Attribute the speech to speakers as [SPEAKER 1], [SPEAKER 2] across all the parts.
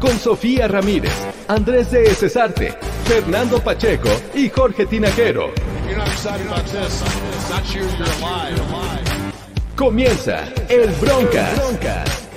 [SPEAKER 1] Con Sofía Ramírez, Andrés de Cesarte, Fernando Pacheco y Jorge Tinajero. Comienza el Broncas.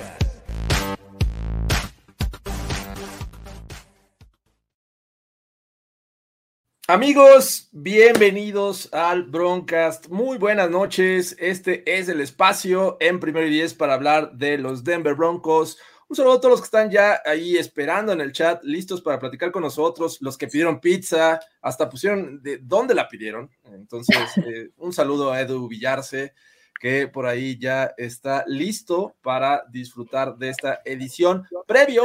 [SPEAKER 2] Amigos, bienvenidos al Broncast. Muy buenas noches. Este es el espacio en primero y diez para hablar de los Denver Broncos. Un saludo a todos los que están ya ahí esperando en el chat, listos para platicar con nosotros. Los que pidieron pizza, hasta pusieron de dónde la pidieron. Entonces, eh, un saludo a Edu Villarse, que por ahí ya está listo para disfrutar de esta edición previo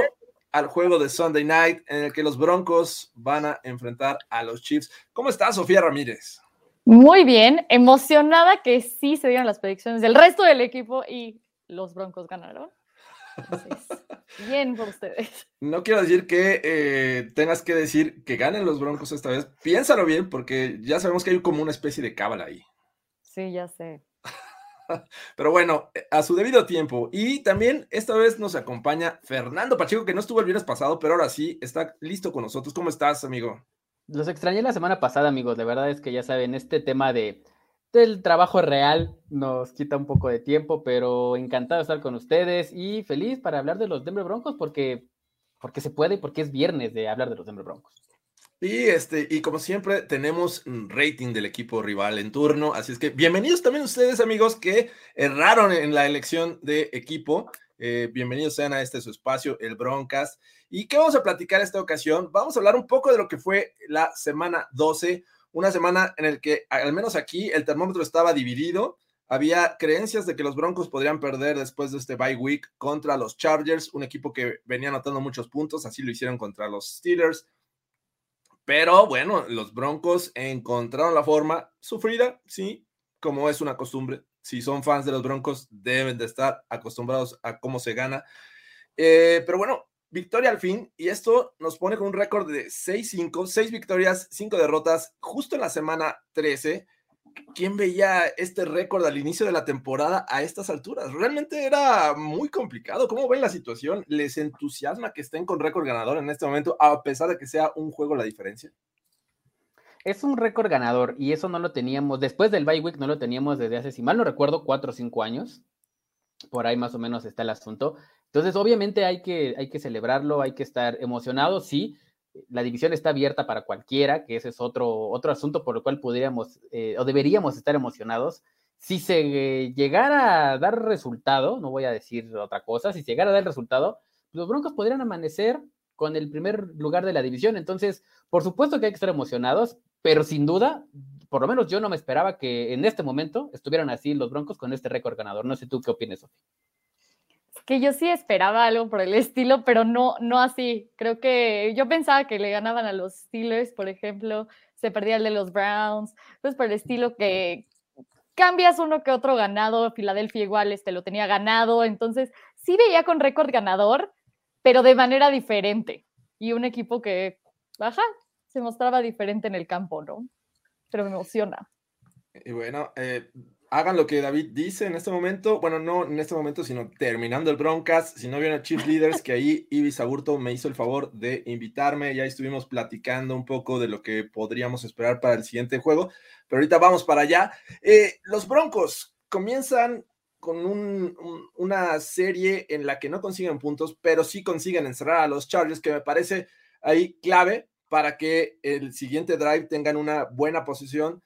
[SPEAKER 2] al juego de Sunday Night en el que los Broncos van a enfrentar a los Chiefs. ¿Cómo estás, Sofía Ramírez?
[SPEAKER 3] Muy bien, emocionada que sí se dieron las predicciones del resto del equipo y los Broncos ganaron. Entonces, bien por ustedes.
[SPEAKER 2] No quiero decir que eh, tengas que decir que ganen los Broncos esta vez. Piénsalo bien porque ya sabemos que hay como una especie de cábala ahí.
[SPEAKER 3] Sí, ya sé.
[SPEAKER 2] Pero bueno, eh, a su debido tiempo. Y también esta vez nos acompaña Fernando Pacheco, que no estuvo el viernes pasado, pero ahora sí está listo con nosotros. ¿Cómo estás, amigo?
[SPEAKER 4] Los extrañé la semana pasada, amigos. De verdad es que ya saben, este tema de del trabajo real nos quita un poco de tiempo, pero encantado de estar con ustedes y feliz para hablar de los Denver Broncos porque, porque se puede y porque es viernes de hablar de los Denver Broncos.
[SPEAKER 2] Y este, y como siempre, tenemos rating del equipo rival en turno. Así es que bienvenidos también ustedes, amigos, que erraron en la elección de equipo. Eh, bienvenidos sean a este su espacio, el Broncas. ¿Y qué vamos a platicar esta ocasión? Vamos a hablar un poco de lo que fue la semana 12, una semana en el que, al menos aquí, el termómetro estaba dividido. Había creencias de que los Broncos podrían perder después de este bye week contra los Chargers, un equipo que venía anotando muchos puntos, así lo hicieron contra los Steelers. Pero bueno, los Broncos encontraron la forma sufrida, sí, como es una costumbre. Si son fans de los Broncos, deben de estar acostumbrados a cómo se gana. Eh, pero bueno, victoria al fin, y esto nos pone con un récord de 6-5, 6 victorias, 5 derrotas, justo en la semana 13. ¿Quién veía este récord al inicio de la temporada a estas alturas? Realmente era muy complicado. ¿Cómo ven la situación? ¿Les entusiasma que estén con récord ganador en este momento, a pesar de que sea un juego la diferencia?
[SPEAKER 4] Es un récord ganador y eso no lo teníamos, después del bye week no lo teníamos desde hace, si mal no recuerdo, 4 o 5 años. Por ahí más o menos está el asunto. Entonces, obviamente hay que, hay que celebrarlo, hay que estar emocionados, sí. La división está abierta para cualquiera, que ese es otro, otro asunto por el cual podríamos eh, o deberíamos estar emocionados. Si se eh, llegara a dar resultado, no voy a decir otra cosa, si se llegara a dar resultado, los Broncos podrían amanecer con el primer lugar de la división. Entonces, por supuesto que hay que estar emocionados, pero sin duda, por lo menos yo no me esperaba que en este momento estuvieran así los Broncos con este récord ganador. No sé tú qué opinas, Sofía
[SPEAKER 3] que yo sí esperaba algo por el estilo, pero no, no así. Creo que yo pensaba que le ganaban a los Steelers, por ejemplo, se perdía el de los Browns, entonces por el estilo que cambias uno que otro ganado, Filadelfia igual este lo tenía ganado, entonces sí veía con récord ganador, pero de manera diferente. Y un equipo que, ajá, se mostraba diferente en el campo, ¿no? Pero me emociona.
[SPEAKER 2] Y bueno, eh, hagan lo que David dice en este momento. Bueno, no en este momento, sino terminando el Broncas. Si no vieron a Chief Leaders, que ahí Ibis Aburto me hizo el favor de invitarme. Ya estuvimos platicando un poco de lo que podríamos esperar para el siguiente juego. Pero ahorita vamos para allá. Eh, los Broncos comienzan con un, un, una serie en la que no consiguen puntos, pero sí consiguen encerrar a los Chargers, que me parece ahí clave para que el siguiente drive tengan una buena posición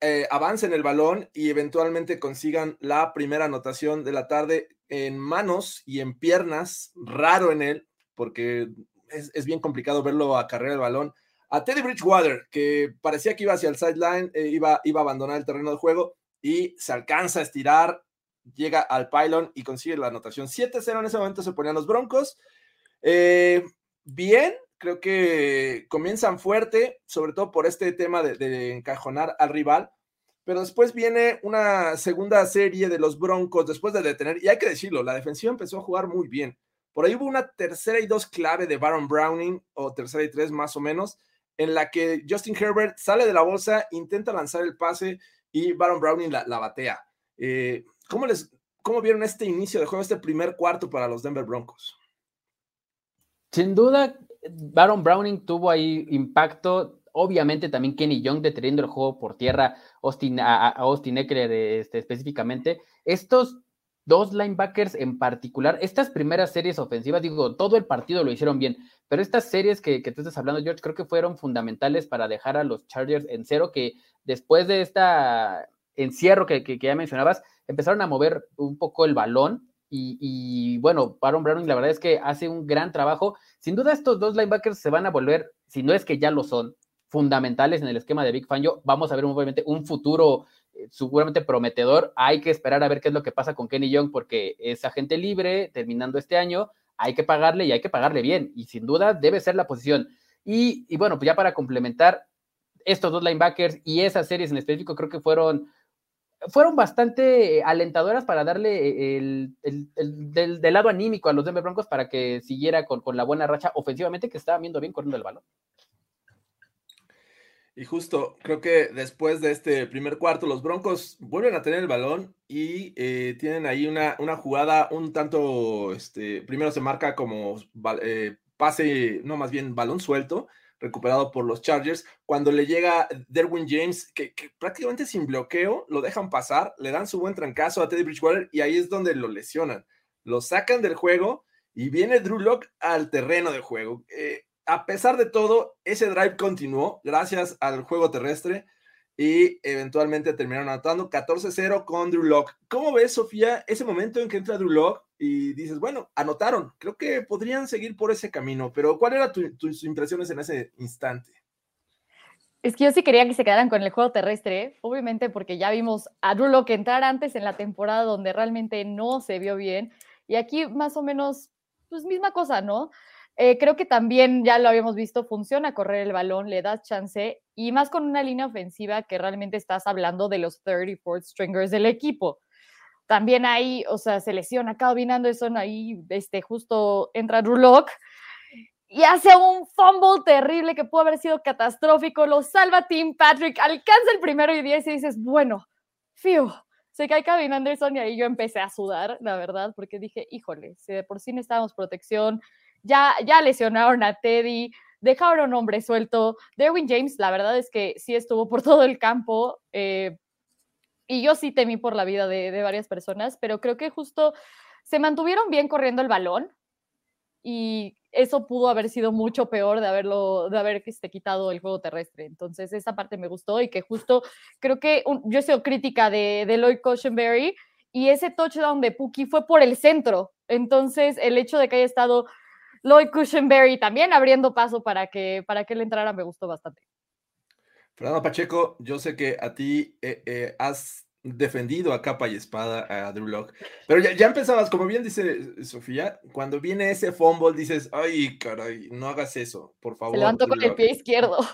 [SPEAKER 2] eh, avancen el balón y eventualmente consigan la primera anotación de la tarde en manos y en piernas, raro en él, porque es, es bien complicado verlo acarrear el balón. A Teddy Bridgewater, que parecía que iba hacia el sideline, eh, iba, iba a abandonar el terreno de juego y se alcanza a estirar, llega al pylon y consigue la anotación. 7-0 en ese momento se ponían los Broncos. Eh, bien, creo que comienzan fuerte, sobre todo por este tema de, encajonar al rival, pero después viene una segunda serie de los Broncos después de detener, y hay que decirlo, la defensiva empezó a jugar muy bien. Por ahí hubo una tercera y dos clave de Baron Browning, o tercera y tres más o menos, en la que Justin Herbert sale de la bolsa, intenta lanzar el pase y Baron Browning la, batea. Eh, ¿cómo, les, ¿Cómo vieron este inicio de juego, este primer cuarto para los Denver Broncos?
[SPEAKER 4] Sin duda, Baron Browning tuvo ahí impacto. Obviamente también Kenny Young deteniendo el juego por tierra, Austin, a, Austin Eckler este, específicamente. Estos dos linebackers en particular, estas primeras series ofensivas, digo, todo el partido lo hicieron bien, pero estas series que, tú estás hablando, George, creo que fueron fundamentales para dejar a los Chargers en cero, que después de esta encierro que, que ya mencionabas, empezaron a mover un poco el balón y, bueno, Baron Browning la verdad es que hace un gran trabajo. Sin duda estos dos linebackers se van a volver, si no es que ya lo son, fundamentales en el esquema de Big Fangio. Vamos a ver obviamente un futuro eh, seguramente prometedor. Hay que esperar a ver qué es lo que pasa con Kenny Young porque es agente libre terminando este año. Hay que pagarle y hay que pagarle bien. Y sin duda debe ser la posición. Y, y bueno, pues ya para complementar, estos dos linebackers y esas series en específico creo que fueron fueron bastante alentadoras para darle el, del, lado anímico a los Denver Broncos para que siguiera con, la buena racha ofensivamente que estaban viendo bien corriendo el balón.
[SPEAKER 2] Y justo, creo que después de este primer cuarto, los Broncos vuelven a tener el balón y eh, tienen ahí una, una, jugada un tanto, este, primero se marca como eh, pase, no más bien balón suelto, recuperado por los Chargers. Cuando le llega Derwin James, que, prácticamente sin bloqueo, lo dejan pasar, le dan su buen trancazo a Teddy Bridgewater y ahí es donde lo lesionan. Lo sacan del juego y viene Drew Locke al terreno de juego. Eh, a pesar de todo, ese drive continuó gracias al juego terrestre y eventualmente terminaron anotando 14-0 con Drew Locke. ¿Cómo ves, Sofía, ese momento en que entra Drew Locke y dices, bueno, anotaron, creo que podrían seguir por ese camino, pero ¿cuál era tus impresiones en ese instante?
[SPEAKER 3] Es que yo sí quería que se quedaran con el juego terrestre, obviamente porque ya vimos a Drew Locke entrar antes en la temporada donde realmente no se vio bien y aquí más o menos, pues misma cosa, ¿no? Eh, creo que también ya lo habíamos visto, funciona correr el balón, le das chance y más con una línea ofensiva que realmente estás hablando de los 34 stringers del equipo. También ahí, o sea, se lesiona Calvin Anderson, ahí este, justo entra Drew y hace un fumble terrible que pudo haber sido catastrófico, lo salva Tim Patrick, alcanza el primero y 10 y dices, bueno, fiu, se cae Calvin Anderson y ahí yo empecé a sudar, la verdad, porque dije, híjole, si de por sí necesitábamos protección, ya, ya lesionaron a Teddy, dejaron un hombre suelto. Derwin James, la verdad es que sí estuvo por todo el campo. Eh, y yo sí temí por la vida de, varias personas, pero creo que justo se mantuvieron bien corriendo el balón y eso pudo haber sido mucho peor de haberlo, de haber este, quitado el juego terrestre. Entonces, esa parte me gustó y que justo creo que yo he sido crítica de, de Lloyd Cushenberry y ese touchdown de Puki fue por el centro. Entonces, el hecho de que haya estado Lloyd Cushenberry también abriendo paso para que, para que él entrara me gustó bastante.
[SPEAKER 2] Fernando Pacheco, yo sé que a ti eh, eh, has defendido a capa y espada a Drew Locke, pero ya, ya, empezabas, como bien dice Sofía, cuando viene ese fumble dices, ay, caray, no hagas eso, por favor.
[SPEAKER 3] Se levantó con el pie izquierdo.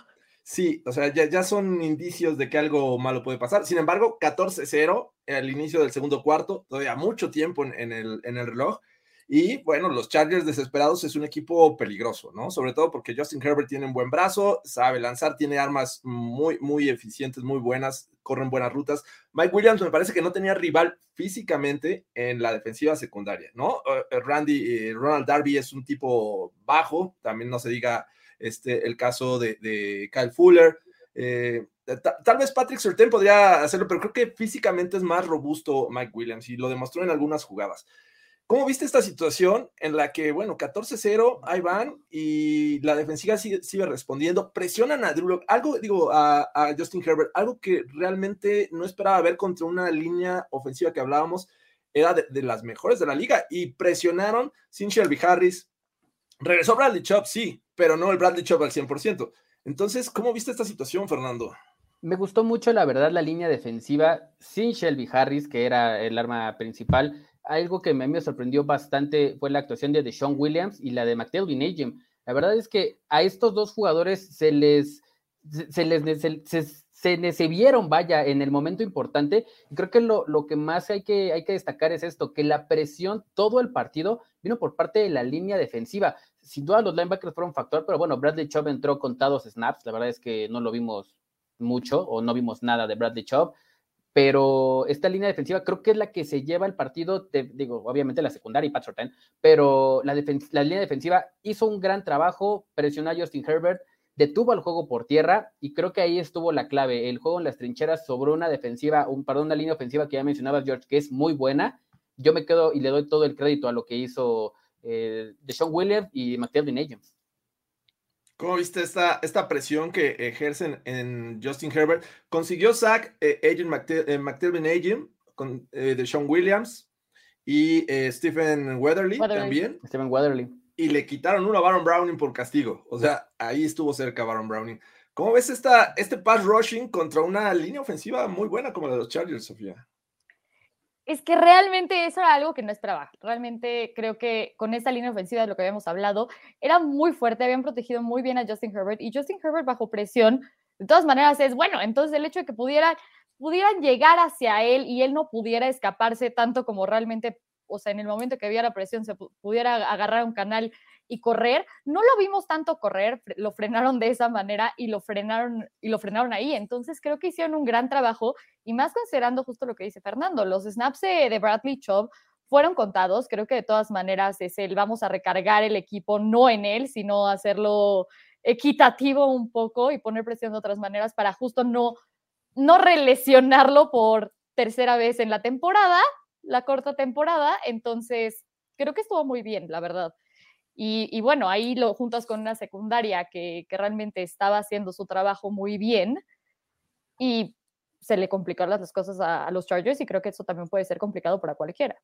[SPEAKER 2] Sí, o sea, ya, ya, son indicios de que algo malo puede pasar. Sin embargo, 14-0 al inicio del segundo cuarto, todavía mucho tiempo en, el, en el reloj. Y bueno, los Chargers desesperados es un equipo peligroso, ¿no? Sobre todo porque Justin Herbert tiene un buen brazo, sabe lanzar, tiene armas muy, muy eficientes, muy buenas, corren buenas rutas. Mike Williams me parece que no tenía rival físicamente en la defensiva secundaria, ¿no? Eh, eh, Randy, eh, Ronald Darby es un tipo bajo, también no se diga este, el caso de, Kyle Fuller. tal vez Patrick Surtain podría hacerlo, pero creo que físicamente es más robusto Mike Williams y lo demostró en algunas jugadas. ¿Cómo viste esta situación en la que, bueno, 14-0, ahí van y la defensiva sigue, respondiendo, presionan a Drew algo, digo, a, Justin Herbert, algo que realmente no esperaba ver contra una línea ofensiva que hablábamos, era de, las mejores de la liga y presionaron sin Shelby Harris. Regresó Bradley Chubb, sí, pero no el Bradley Chubb al 100%. Entonces, ¿cómo viste esta situación, Fernando?
[SPEAKER 4] Me gustó mucho, la verdad, la línea defensiva sin Shelby Harris, que era el arma principal. Algo que mí me sorprendió bastante fue la actuación de Deshaun Williams y la de McTelvin Agem. La verdad es que a estos dos jugadores se les, se les, se, se, vieron, vaya, en el momento importante. Y creo que lo, lo, que más hay que, hay que destacar es esto, que la presión todo el partido vino por parte de la línea defensiva. Sin duda los linebackers fueron factor, pero bueno, Bradley Chubb entró contados snaps. La verdad es que no lo vimos mucho o no vimos nada de Bradley Chubb pero esta línea defensiva creo que es la que se lleva el partido, digo, obviamente la secundaria y Pat pero la, la, línea defensiva hizo un gran trabajo, presionó a Justin Herbert, detuvo al juego por tierra y creo que ahí estuvo la clave. El juego en las trincheras sobre una defensiva, un, perdón, una línea ofensiva que ya mencionabas, George, que es muy buena. Yo me quedo y le doy todo el crédito a lo que hizo eh, Deshaun Williams y McTelvin Agents.
[SPEAKER 2] ¿Cómo viste esta, esta presión que ejercen en Justin Herbert? Consiguió sack eh, Agent McTelvin Agent con eh, de Sean Williams y eh, Stephen Weatherly, también.
[SPEAKER 4] Stephen Weatherly.
[SPEAKER 2] Y le quitaron uno a Baron Browning por castigo. O sea, ahí estuvo cerca Baron Browning. ¿Cómo ves esta, este pass rushing contra una línea ofensiva muy buena como la de los Chargers, Sofía?
[SPEAKER 3] Es que realmente eso era algo que no esperaba. Realmente creo que con esta línea ofensiva de lo que habíamos hablado, era muy fuerte, habían protegido muy bien a Justin Herbert y Justin Herbert bajo presión, de todas maneras es bueno. Entonces el hecho de que pudieran, pudieran llegar hacia él y él no pudiera escaparse tanto como realmente, o sea, en el momento que la presión se pudiera agarrar un canal y correr. No lo vimos tanto correr, lo frenaron de esa manera y lo frenaron y lo frenaron ahí. Entonces creo que hicieron un gran trabajo y más considerando justo lo que dice Fernando, los snaps de, Bradley Chubb fueron contados. Creo que de todas maneras es el vamos a recargar el equipo no en él, sino hacerlo equitativo un poco y poner presión de otras maneras para justo no no relesionarlo por tercera vez en la temporada, la corta temporada. Entonces, creo que estuvo muy bien, la verdad. Y, bueno, ahí lo juntas con una secundaria que, realmente estaba haciendo su trabajo muy bien y se le complicaron las cosas a, los Chargers y creo que eso también puede ser complicado para cualquiera.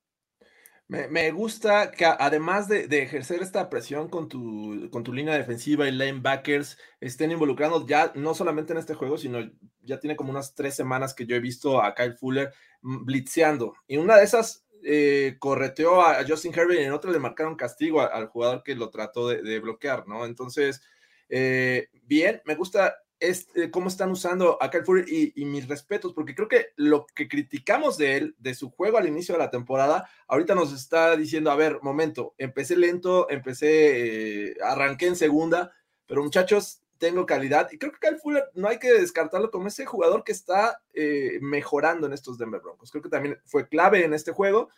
[SPEAKER 2] Me, gusta que además de, ejercer esta presión con tu, con tu línea defensiva y linebackers estén involucrando ya no solamente en este juego, sino ya tiene como unas tres semanas que yo he visto a Kyle Fuller mm, blitzeando. Y una de esas eh, correteó a, Justin Herbert y en otro le marcaron castigo al jugador que lo trató de, bloquear, ¿no? Entonces, eh, bien, me gusta este, cómo están usando a Kyle Fuller y, mis respetos, porque creo que lo que criticamos de él, de su juego al inicio de la temporada, ahorita nos está diciendo, a ver, momento, empecé lento, empecé, eh, arranqué en segunda, pero muchachos, tengo calidad. Y creo que Kyle Fuller no hay que descartarlo como ese jugador que está eh, mejorando en estos Denver Broncos. Creo que también fue clave en este juego.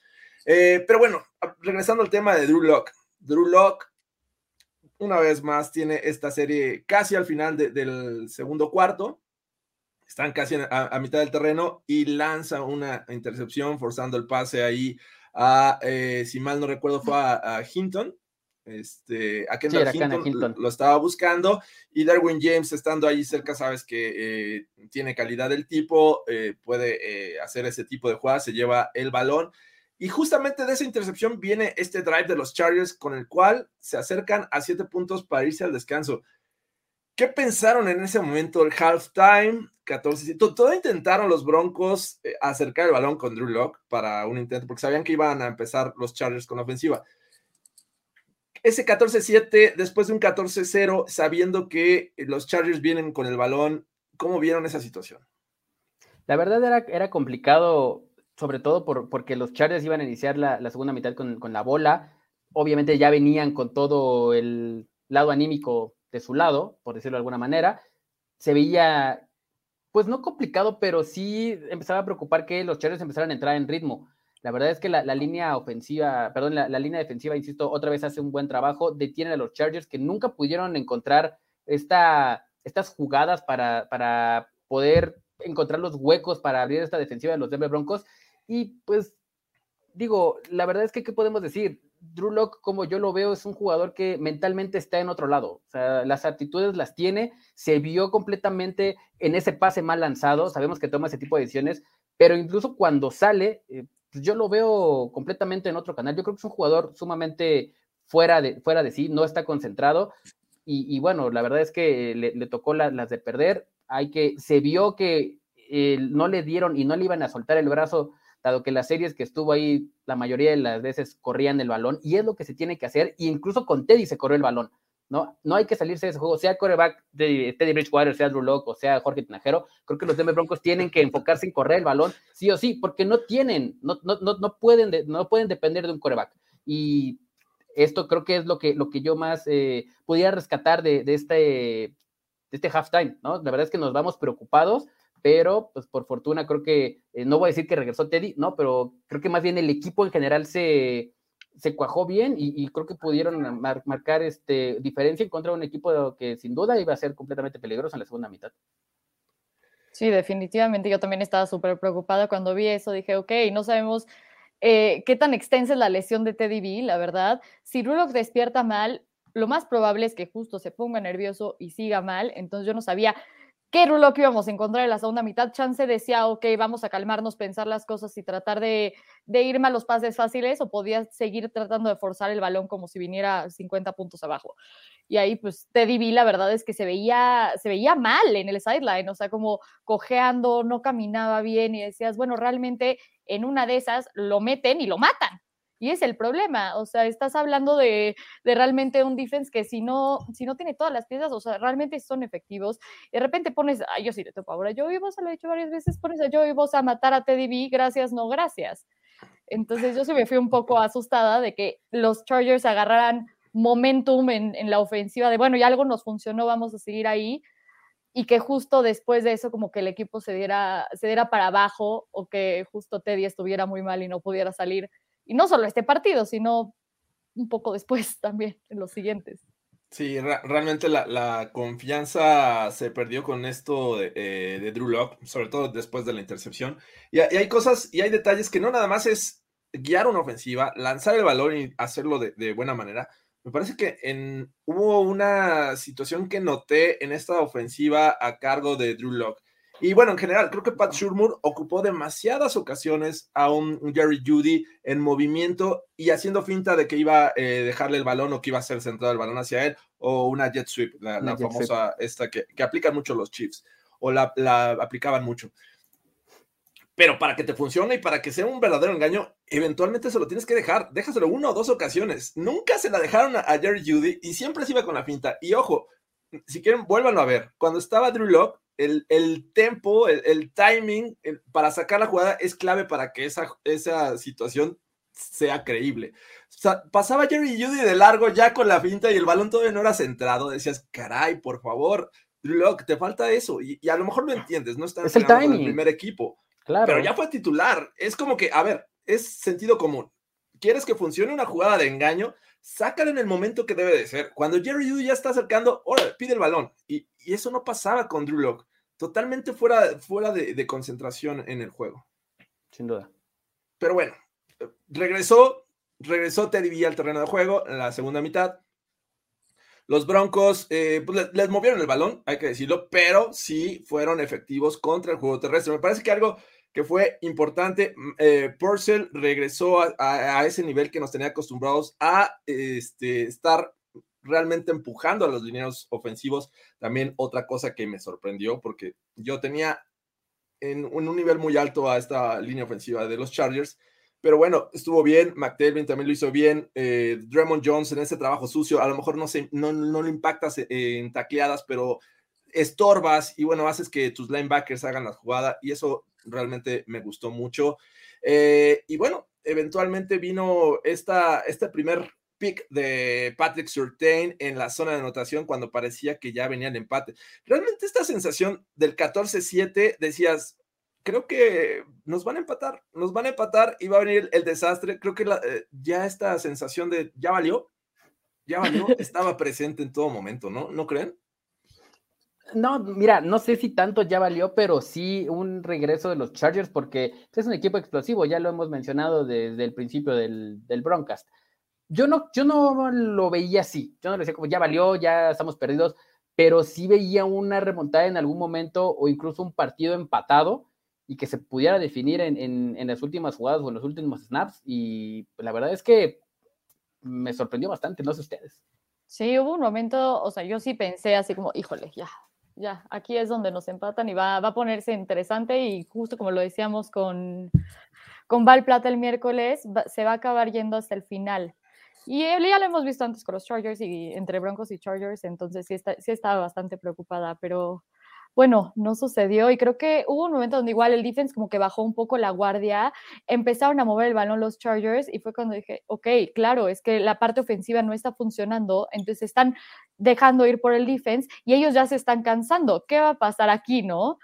[SPEAKER 2] Eh, pero bueno, regresando al tema de Drew Locke. Drew Locke, una vez más, tiene esta serie casi al final del segundo cuarto. Están casi a, mitad del terreno y lanza una intercepción forzando el pase ahí a, eh, si mal no recuerdo, fue a Hinton este, a Kendall Hinton, Lo, estaba buscando y Darwin James estando ahí cerca, sabes que eh, tiene calidad del tipo, eh, puede eh, hacer ese tipo de jugadas, se lleva el balón. Y justamente de esa intercepción viene este drive de los Chargers con el cual se acercan a siete puntos para irse al descanso. ¿Qué pensaron en ese momento? El halftime, 14. Todo intentaron los Broncos acercar el balón con Drew Locke para un intento, porque sabían que iban a empezar los Chargers con ofensiva ese 14-7, después de un 14-0, sabiendo que los Chargers vienen con el balón, ¿cómo vieron esa situación?
[SPEAKER 4] La verdad era, era complicado, sobre todo por, porque los Chargers iban a iniciar la, segunda mitad con, con, la bola. Obviamente ya venían con todo el lado anímico de su lado, por decirlo de alguna manera. Se veía, pues no complicado, pero sí empezaba a preocupar que los Chargers empezaran a entrar en ritmo. La verdad es que la, línea ofensiva, perdón, la, línea defensiva, insisto, otra vez hace un buen trabajo, detiene a los Chargers que nunca pudieron encontrar esta, estas jugadas para, para poder encontrar los huecos para abrir esta defensiva de los Denver Broncos. Y pues digo, la verdad es que, ¿qué podemos decir? Drew Locke, como yo lo veo, es un jugador que mentalmente está en otro lado. O sea, las actitudes las tiene, se vio completamente en ese pase mal lanzado. Sabemos que toma ese tipo de decisiones, pero incluso cuando sale, eh, pues, yo lo veo completamente en otro canal. Yo creo que es un jugador sumamente fuera de, fuera de sí, no está concentrado. Y, bueno, la verdad es que le, tocó las de perder. hay que, se vio que eh, no le dieron y no le iban a soltar el brazo, dado que las series que estuvo ahí, la mayoría de las veces corrían el balón, y es lo que se tiene que hacer, y incluso con Teddy se corrió el balón. ¿no? No hay que salirse de ese juego, sea coreback de Teddy Bridgewater, sea Drew Locke o sea Jorge Tinajero, creo que los Denver Broncos tienen que enfocarse en correr el balón, sí o sí, porque no tienen, no, no, no, pueden, no pueden depender de un coreback. Y esto creo que es lo que, lo que yo más eh, pudiera rescatar de, de este, de este halftime, ¿no? La verdad es que nos vamos preocupados, pero pues por fortuna creo que, eh, no voy a decir que regresó Teddy, ¿no? Pero creo que más bien el equipo en general se, se cuajó bien y, creo que pudieron marcar este, diferencia en contra de un equipo que sin duda iba a ser completamente peligroso en la segunda mitad.
[SPEAKER 3] Sí, definitivamente. Yo también estaba súper preocupada cuando vi eso. Dije, ok, no sabemos eh, qué tan extensa es la lesión de Teddy B, la verdad. Si Rulock despierta mal, lo más probable es que justo se ponga nervioso y siga mal. Entonces yo no sabía qué que íbamos a encontrar en la segunda mitad. Chance decía, ok, vamos a calmarnos, pensar las cosas y tratar de, de irme a los pases fáciles o podía seguir tratando de forzar el balón como si viniera 50 puntos abajo. Y ahí, pues, Teddy B, la verdad es que se veía, se veía mal en el sideline, o sea, como cojeando, no caminaba bien y decías, bueno, realmente en una de esas lo meten y lo matan. Y es el problema, o sea, estás hablando de, realmente un defense que si no, si no tiene todas las piezas, o sea, realmente son efectivos. De repente pones, ay, yo sí le toco ahora, yo y vos lo he dicho varias veces, pones a yo y vos a matar a Teddy B, gracias, no gracias. Entonces yo sí me fui un poco asustada de que los Chargers agarraran momentum en, en la ofensiva de, bueno, y algo nos funcionó, vamos a seguir ahí y que justo después de eso como que el equipo se diera, se diera para abajo o que justo Teddy estuviera muy mal y no pudiera salir y no solo este partido, sino un poco después también, en los siguientes.
[SPEAKER 2] Sí, realmente la, confianza se perdió con esto de, eh, Drew Locke, sobre todo después de la intercepción. Y, hay cosas y hay detalles que no nada más es guiar una ofensiva, lanzar el balón y hacerlo de, de buena manera. Me parece que en, hubo una situación que noté en esta ofensiva a cargo de Drew Locke y bueno, en general, creo que Pat Shurmur ocupó demasiadas ocasiones a un, Jerry Judy en movimiento y haciendo finta de que iba a eh, dejarle el balón o que iba a ser centrado el balón hacia él, o una jet sweep, la, famosa esta que, que, aplican mucho los Chiefs, o la, la aplicaban mucho. Pero para que te funcione y para que sea un verdadero engaño, eventualmente se lo tienes que dejar. Déjaselo una o dos ocasiones. Nunca se la dejaron a, Jerry Judy y siempre se iba con la finta. Y ojo, si quieren, vuélvanlo a ver. Cuando estaba Drew Locke, el, el tempo, el, timing para sacar la jugada es clave para que esa, esa situación sea creíble. O sea, pasaba Jerry Judy de largo ya con la finta y el balón todavía no era centrado. Decías, caray, por favor, Drew te falta eso. Y, a lo mejor lo entiendes, no está
[SPEAKER 4] en el,
[SPEAKER 2] primer equipo.
[SPEAKER 4] Claro.
[SPEAKER 2] Pero ya fue titular. Es como que, a ver, es sentido común. ¿Quieres que funcione una jugada de engaño? Sácalo en el momento que debe de ser. Cuando Jerry Judy ya está acercando, ahora pide el balón. Y, eso no pasaba con Drew Locke. Totalmente fuera, fuera de, concentración en el juego.
[SPEAKER 4] Sin duda.
[SPEAKER 2] Pero bueno, regresó, regresó Teddy Villa al terreno de juego en la segunda mitad. Los Broncos eh, pues, les, movieron el balón, hay que decirlo, pero sí fueron efectivos contra el juego terrestre. Me parece que algo que fue importante. Mm, eh, Purcell regresó a, ese nivel que nos tenía acostumbrados a este, estar realmente empujando a los lineos ofensivos. También otra cosa que me sorprendió, porque yo tenía en, un nivel muy alto a esta línea ofensiva de los Chargers. Pero bueno, estuvo bien. McTelvin también lo hizo bien. Eh, Draymond Jones en ese trabajo sucio, a lo mejor no, se, no, no lo impactas en tacleadas, pero estorbas y bueno, haces que tus linebackers hagan la jugada y eso realmente me gustó mucho. Eh, y bueno, eventualmente vino esta, este primer pick de Patrick Surtain en la zona de anotación cuando parecía que ya venía el empate. Realmente esta sensación del 14-7 decías, creo que nos van a empatar, nos van a empatar y va a venir el, desastre. Creo que eh, ya esta sensación de ya valió, ya valió, estaba presente en todo momento, ¿no? ¿No creen?
[SPEAKER 4] No, mira, no sé si tanto ya valió, pero sí un regreso de los Chargers porque es un equipo explosivo, ya lo hemos mencionado desde el principio del, del broadcast. Yo no, yo no lo veía así, yo no lo decía como ya valió, ya estamos perdidos, pero sí veía una remontada en algún momento o incluso un partido empatado y que se pudiera definir en, en, en las últimas jugadas o en los últimos snaps y la verdad es que me sorprendió bastante, no sé ustedes.
[SPEAKER 3] Sí, hubo un momento, o sea, yo sí pensé así como, híjole, ya, ya, aquí es donde nos empatan y va, va a ponerse interesante y justo como lo decíamos con, con Val Plata el miércoles, se va a acabar yendo hasta el final. Y ya lo hemos visto antes con los Chargers y entre Broncos y Chargers, entonces sí, está, sí estaba bastante preocupada, pero bueno, no sucedió y creo que hubo un momento donde igual el defense como que bajó un poco la guardia, empezaron a mover el balón los Chargers y fue cuando dije, ok, claro, es que la parte ofensiva no está funcionando, entonces están dejando ir por el defense y ellos ya se están cansando. ¿Qué va a pasar aquí, no?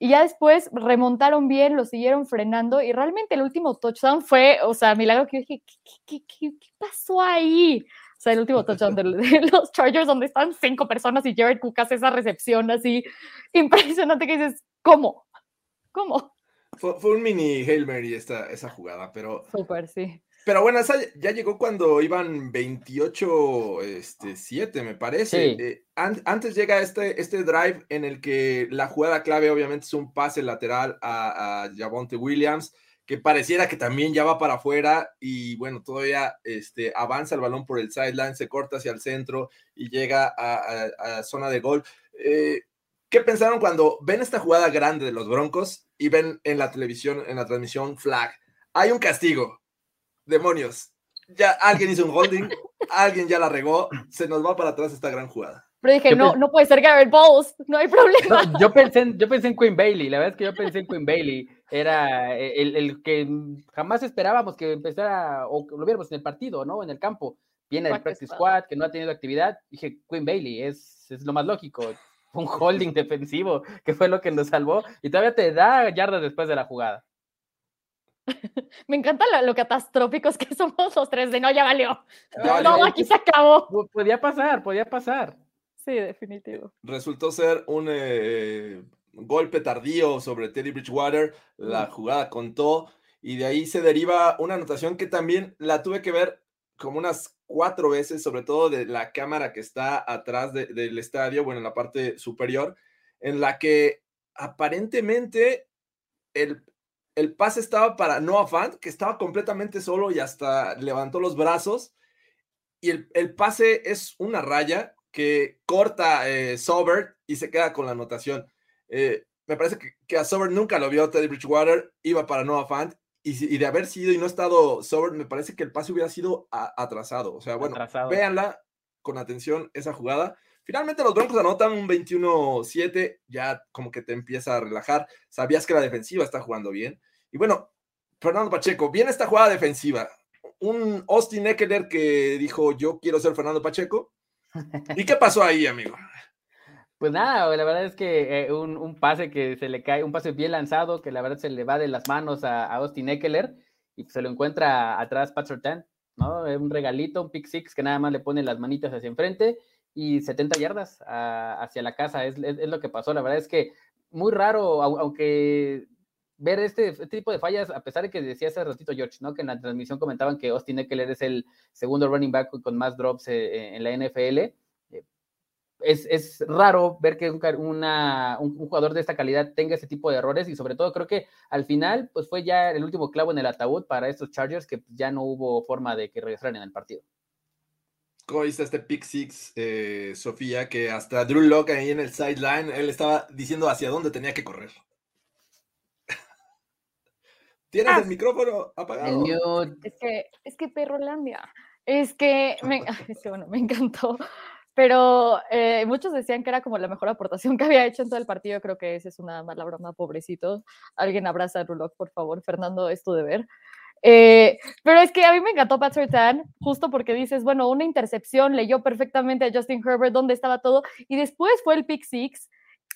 [SPEAKER 3] Y ya después remontaron bien, lo siguieron frenando y realmente el último touchdown fue, o sea, milagro que dije, ¿qué, qué, qué, pasó ahí? O sea, el último touchdown de, los Chargers donde están cinco personas y Jared Cook hace esa recepción así impresionante que dices, ¿cómo? ¿Cómo?
[SPEAKER 2] Fue, un mini Hail Mary esta, esa jugada, pero...
[SPEAKER 3] Súper, sí.
[SPEAKER 2] Pero bueno, esa ya llegó cuando iban 28, este, 7, me parece. Eh, antes llega este, este drive en el que la jugada clave obviamente es un pase lateral a, a Javonte Williams, que pareciera que también ya va para afuera y bueno, todavía este, avanza el balón por el sideline, se corta hacia el centro y llega a, zona de gol. Eh, ¿Qué pensaron cuando ven esta jugada grande de los Broncos y ven en la televisión, en la transmisión, flag? Hay un castigo demonios, ya alguien hizo un holding, alguien ya la regó, se nos va para atrás esta gran jugada.
[SPEAKER 3] Pero dije, no, no puede ser Garrett Bowles, no hay problema.
[SPEAKER 4] yo, pensé en, yo pensé en Queen Bailey, la verdad es que yo pensé en Queen Bailey, era el, el, que jamás esperábamos que empezara, o lo viéramos en el partido, ¿no? En el campo. Viene el practice squad, que no ha tenido actividad. Dije, Queen Bailey, es, es lo más lógico. Un holding defensivo, que fue lo que nos salvó, y todavía te da yardas después de la jugada.
[SPEAKER 3] Me encanta lo, catastróficos que somos los tres de no, ya valió. Todo aquí se acabó.
[SPEAKER 4] Podía pasar, podía pasar.
[SPEAKER 3] Sí, definitivo.
[SPEAKER 2] Resultó ser un eh, golpe tardío sobre Teddy Bridgewater. La jugada contó y de ahí se deriva una anotación que también la tuve que ver como unas cuatro veces, sobre todo de la cámara que está atrás del estadio, bueno, en la parte superior, en la que aparentemente el, el pase estaba para Noah Fant, que estaba completamente solo y hasta levantó los brazos. Y el, pase es una raya que corta eh, Sober y se queda con la anotación. Eh, me parece que, a Sober nunca lo vio Teddy Bridgewater, iba para Noah Fant. Y, de haber sido y no estado Sober, me parece que el pase hubiera sido atrasado. O sea, bueno, véanla con atención esa jugada. Finalmente los Broncos anotan un 21-7, ya como que te empieza a relajar. Sabías que la defensiva está jugando bien. Y bueno, Fernando Pacheco, viene esta jugada defensiva. Un Austin Eckler que dijo, yo quiero ser Fernando Pacheco. ¿Y qué pasó ahí, amigo?
[SPEAKER 4] Pues nada, la verdad es que eh, un, pase que se le cae, un pase bien lanzado, que la verdad se le va de las manos a, Austin Eckler y se lo encuentra atrás Pat Surtain, ¿no? Un regalito, un pick six que nada más le pone las manitas hacia enfrente y 70 yardas hacia la casa, es, es, lo que pasó. La verdad es que muy raro, aunque ver este, este, tipo de fallas, a pesar de que decía hace ratito George, ¿no? Que en la transmisión comentaban que Austin Eckler es el segundo running back con más drops eh, en la NFL. Eh, es, es, raro ver que un, jugador de esta calidad tenga ese tipo de errores y sobre todo creo que al final pues fue ya el último clavo en el ataúd para estos Chargers que ya no hubo forma de que regresaran en el partido.
[SPEAKER 2] ¿Cómo viste este pick six, eh, Sofía? Que hasta Drew Locke ahí en el sideline, él estaba diciendo hacia dónde tenía que correr. ¿Tienes ah. el micrófono apagado?
[SPEAKER 3] Es que, es que Perrolandia. Es que, me, es que bueno, me encantó. Pero eh, muchos decían que era como la mejor aportación que había hecho en todo el partido. Creo que esa es una mala broma, pobrecito. Alguien abraza a Rulock, por favor. Fernando, es tu deber. Eh, pero es que a mí me encantó Pat Sertan, justo porque dices, bueno, una intercepción, leyó perfectamente a Justin Herbert dónde estaba todo, y después fue el pick six,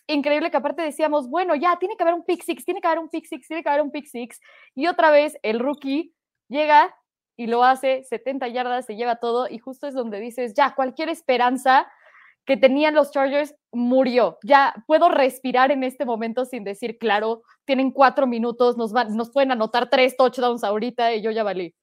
[SPEAKER 3] increíble que aparte decíamos, bueno, ya, tiene que haber un pick six, tiene que haber un pick six, tiene que haber un pick six. Y otra vez el rookie llega y lo hace, 70 yardas, se lleva todo y justo es donde dices, ya, cualquier esperanza que tenían los Chargers murió. Ya puedo respirar en este momento sin decir, claro, tienen cuatro minutos, nos, van, nos pueden anotar tres touchdowns ahorita y yo ya valí.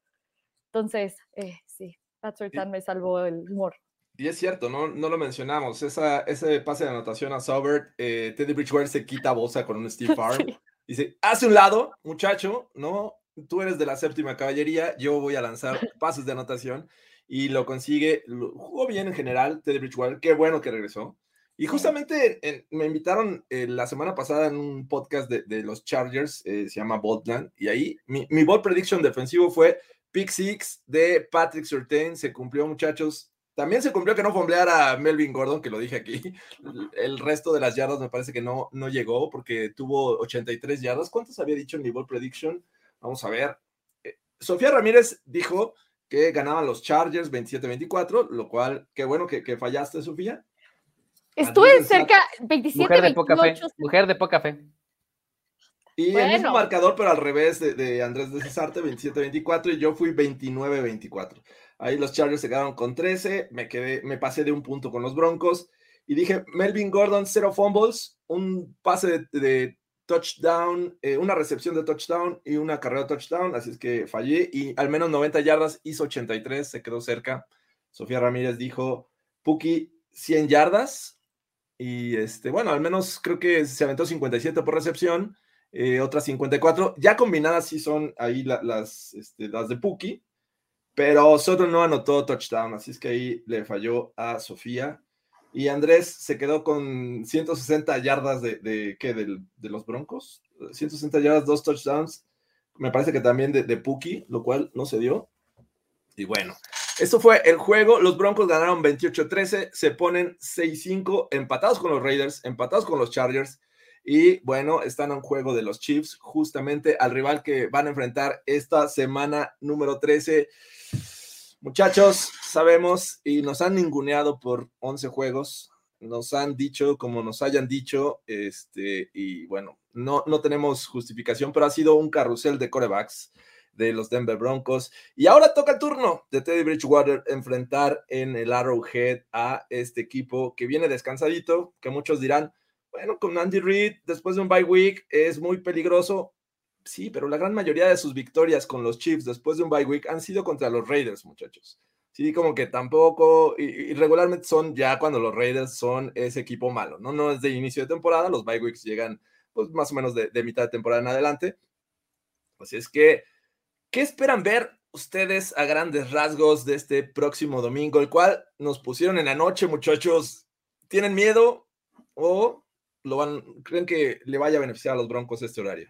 [SPEAKER 3] Entonces, eh, sí, Patrick me salvó el humor.
[SPEAKER 2] Y es cierto, no, no lo mencionamos. Esa, ese pase de anotación a Saubert, eh, Teddy Bridgewater se quita bosa con un Steve Farm. Dice, hace un lado, muchacho, ¿no? Tú eres de la séptima caballería, yo voy a lanzar pases de anotación. Y lo consigue, jugó bien en general Teddy Bridgewater, qué bueno que regresó. Y justamente me invitaron eh, la semana pasada en un podcast de, los Chargers, eh, se llama Boldland, y ahí mi, mi ball prediction defensivo fue pick six de Patrick Surtain. Se cumplió, muchachos. También se cumplió que no fombleara a Melvin Gordon, que lo dije aquí. El resto de las yardas me parece que no, no llegó porque tuvo 83 yardas. ¿Cuántos había dicho en mi ball prediction? Vamos a ver. Eh, Sofía Ramírez dijo que ganaban los Chargers 27-24, lo cual, qué bueno que, que fallaste, Sofía.
[SPEAKER 3] Estuve cerca, 27
[SPEAKER 4] Mujer de poca fe. Mujer de poca fe.
[SPEAKER 2] Y el mismo marcador, pero al revés de, Andrés de Cesarte, 27-24, y yo fui 29-24. Ahí los Chargers se quedaron con 13, me, quedé, me pasé de un punto con los Broncos, y dije, Melvin Gordon, cero fumbles, un pase de, touchdown, eh, una recepción de touchdown y una carrera de touchdown, así es que fallé, y al menos 90 yardas, hizo 83, se quedó cerca. Sofía Ramírez dijo, Puki, 100 yardas, y este, bueno, al menos creo que se aventó 57 por recepción, eh, otras 54. Ya combinadas sí son ahí las, este, las de Puki, pero Soto no anotó touchdown, así es que ahí le falló a Sofía. Y Andrés se quedó con 160 yardas de, de de, los Broncos. 160 yardas, dos touchdowns. Me parece que también de, de Puki, lo cual no se dio. Y bueno, esto fue el juego. Los Broncos ganaron 28-13, se ponen 6-5, empatados con los Raiders, empatados con los Chargers. Y bueno, están en juego de los Chiefs, justamente al rival que van a enfrentar esta semana número 13. Muchachos, sabemos y nos han ninguneado por 11 juegos. Nos han dicho como nos hayan dicho, este, y bueno, no, no tenemos justificación, pero ha sido un carrusel de corebacks de los Denver Broncos. Y ahora toca el turno de Teddy Bridgewater enfrentar en el Arrowhead a este equipo que viene descansadito, que muchos dirán, bueno, con Andy Reid después de un bye week es muy peligroso. Sí, pero la gran mayoría de sus victorias con los Chiefs después de un bye week han sido contra los Raiders, muchachos. Sí, como que tampoco, y, regularmente son ya cuando los Raiders son ese equipo malo, ¿no? No es de inicio de temporada, los bye weeks llegan pues más o menos de, de mitad de temporada en adelante. Así es que ¿Qué esperan ver ustedes a grandes rasgos de este próximo domingo, el cual nos pusieron en la noche, muchachos? ¿Tienen miedo o lo van, creen que le vaya a beneficiar a los Broncos este horario?